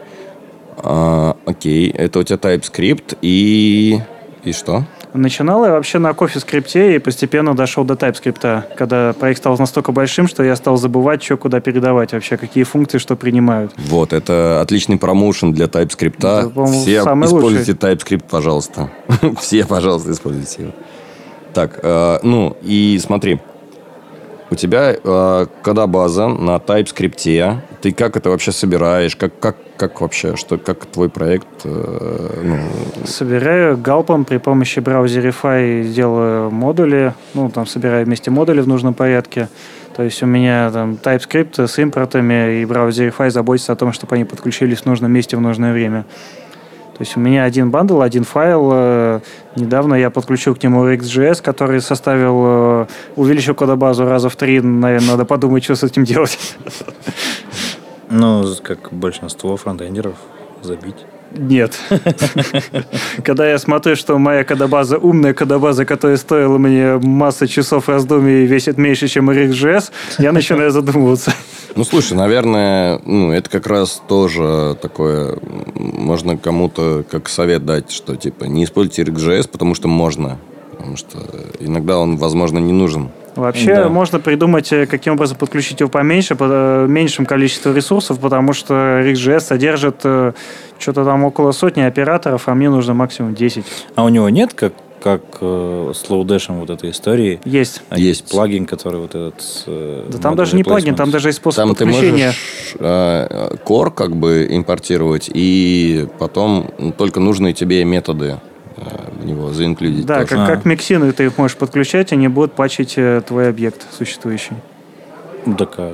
А, окей, это у тебя TypeScript и... И что? Начинал я вообще на кофе скрипте и постепенно дошел до TypeScript, когда проект стал настолько большим, что я стал забывать, что куда передавать вообще, какие функции что принимают. Вот, это отличный промоушен для TypeScript. Это, Все используйте TypeScript, пожалуйста. [laughs] Все, пожалуйста, используйте его. Так, э, ну и смотри, у тебя э, когда база на TypeScript, ты как это вообще собираешь? Как, как, как вообще, что, как твой проект? Э, ну, Собираю галпом при помощи браузерify делаю модули, ну, там собираю вместе модули в нужном порядке. То есть у меня там TypeScript с импортами и Browserify заботится о том, чтобы они подключились в нужном месте в нужное время. То есть у меня один бандл, один файл. Э, Недавно я подключил к нему RxJS, который составил, э, увеличил кодобазу раза в три. Наверное, надо подумать, что с этим делать. Ну, как большинство фронтендеров, забить. Нет. [laughs] Когда я смотрю, что моя кодобаза умная кодобаза, которая стоила мне масса часов раздумий и весит меньше, чем RxJS, я начинаю задумываться. [laughs] Ну, слушай, наверное, ну, это как раз тоже такое, можно кому-то как совет дать, что, типа, не используйте RxJS, потому что можно. Потому что иногда он, возможно, не нужен. Вообще Да. можно придумать, э, каким образом подключить его поменьше, по э, меньшим количеством ресурсов, потому что RxJS содержит э, что-то там около сотни операторов, а мне нужно максимум 10. А у него нет, как, как э, с Lodash вот этой истории, Есть. а Есть. плагин, который вот этот... э, Да там даже не плагин, там даже есть способ Там ты подключения. можешь э, core как бы импортировать, и потом только нужные тебе методы в него заинклюдить. Да, тоже. как, А. как миксины ты их можешь подключать, они будут пачить э, твой объект существующий. Ну, Так, а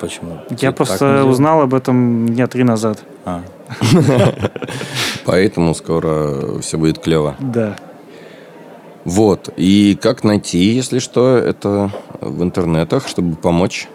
почему? Я Так просто узнал об этом дня три назад. А, [laughs] Поэтому скоро все будет клево. Да. Вот. И как найти, если что, это в интернетах, чтобы помочь?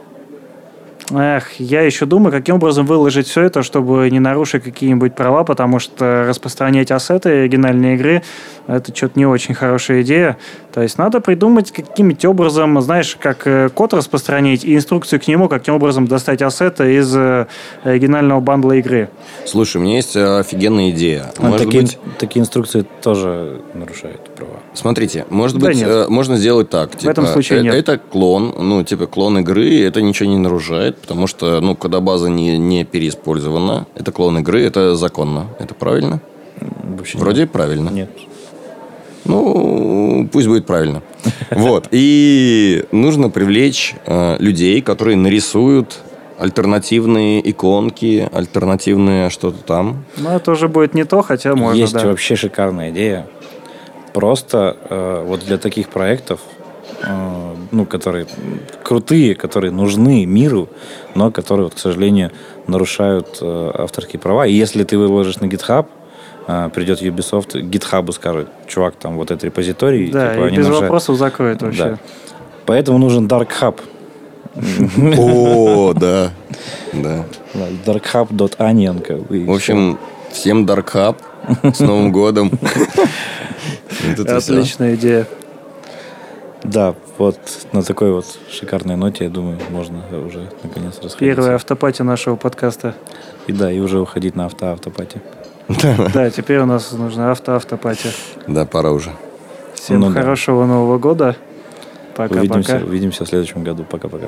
Эх, я еще думаю, каким образом выложить все это, чтобы не нарушить какие-нибудь права, потому что распространять ассеты оригинальной игры – это что-то не очень хорошая идея. То есть надо придумать каким-нибудь образом, знаешь, как э, код распространить и инструкцию к нему, каким образом достать ассеты из э, оригинального бандла игры. Слушай, у меня есть э, офигенная идея. а Может такие, быть, такие инструкции тоже нарушают права. смотрите, может Да быть, нет. можно сделать так. типа, этом случае э, нет. Это клон, ну, типа клон игры, это ничего не нарушает, потому что, ну, когда база не, не переиспользована, это клон игры, это законно. Это правильно? Вообще Вроде правильно. Нет. Ну, пусть будет правильно. Вот. И нужно привлечь э, людей, которые нарисуют альтернативные иконки, альтернативные что-то там. Но это уже будет не то, хотя можно, Есть да. вообще шикарная идея. Просто э, вот для таких проектов, э, ну, которые крутые, которые нужны миру, но которые, вот, к сожалению, нарушают э, авторские права. И если ты выложишь на GitHub, придет Ubisoft, GitHub скажет, чувак, там вот этот репозиторий, Да, типа, и они без нарушают». вопросов закроет вообще. Да. Поэтому нужен Dark Hub. О, [laughs] да. Да. darkhub.onion. В общем, всем Dark Hub. С Новым [laughs] годом. Отличная идея. Да, вот на такой вот шикарной ноте, я думаю, можно уже наконец расходиться. Первая автопати нашего подкаста. И да, и уже уходить на авто-автопати. Да, теперь у нас нужна авто-автопати. Да, пора уже. Всем Ну да. хорошего Нового года. Увидимся, Пока-пока. увидимся в следующем году. Пока-пока.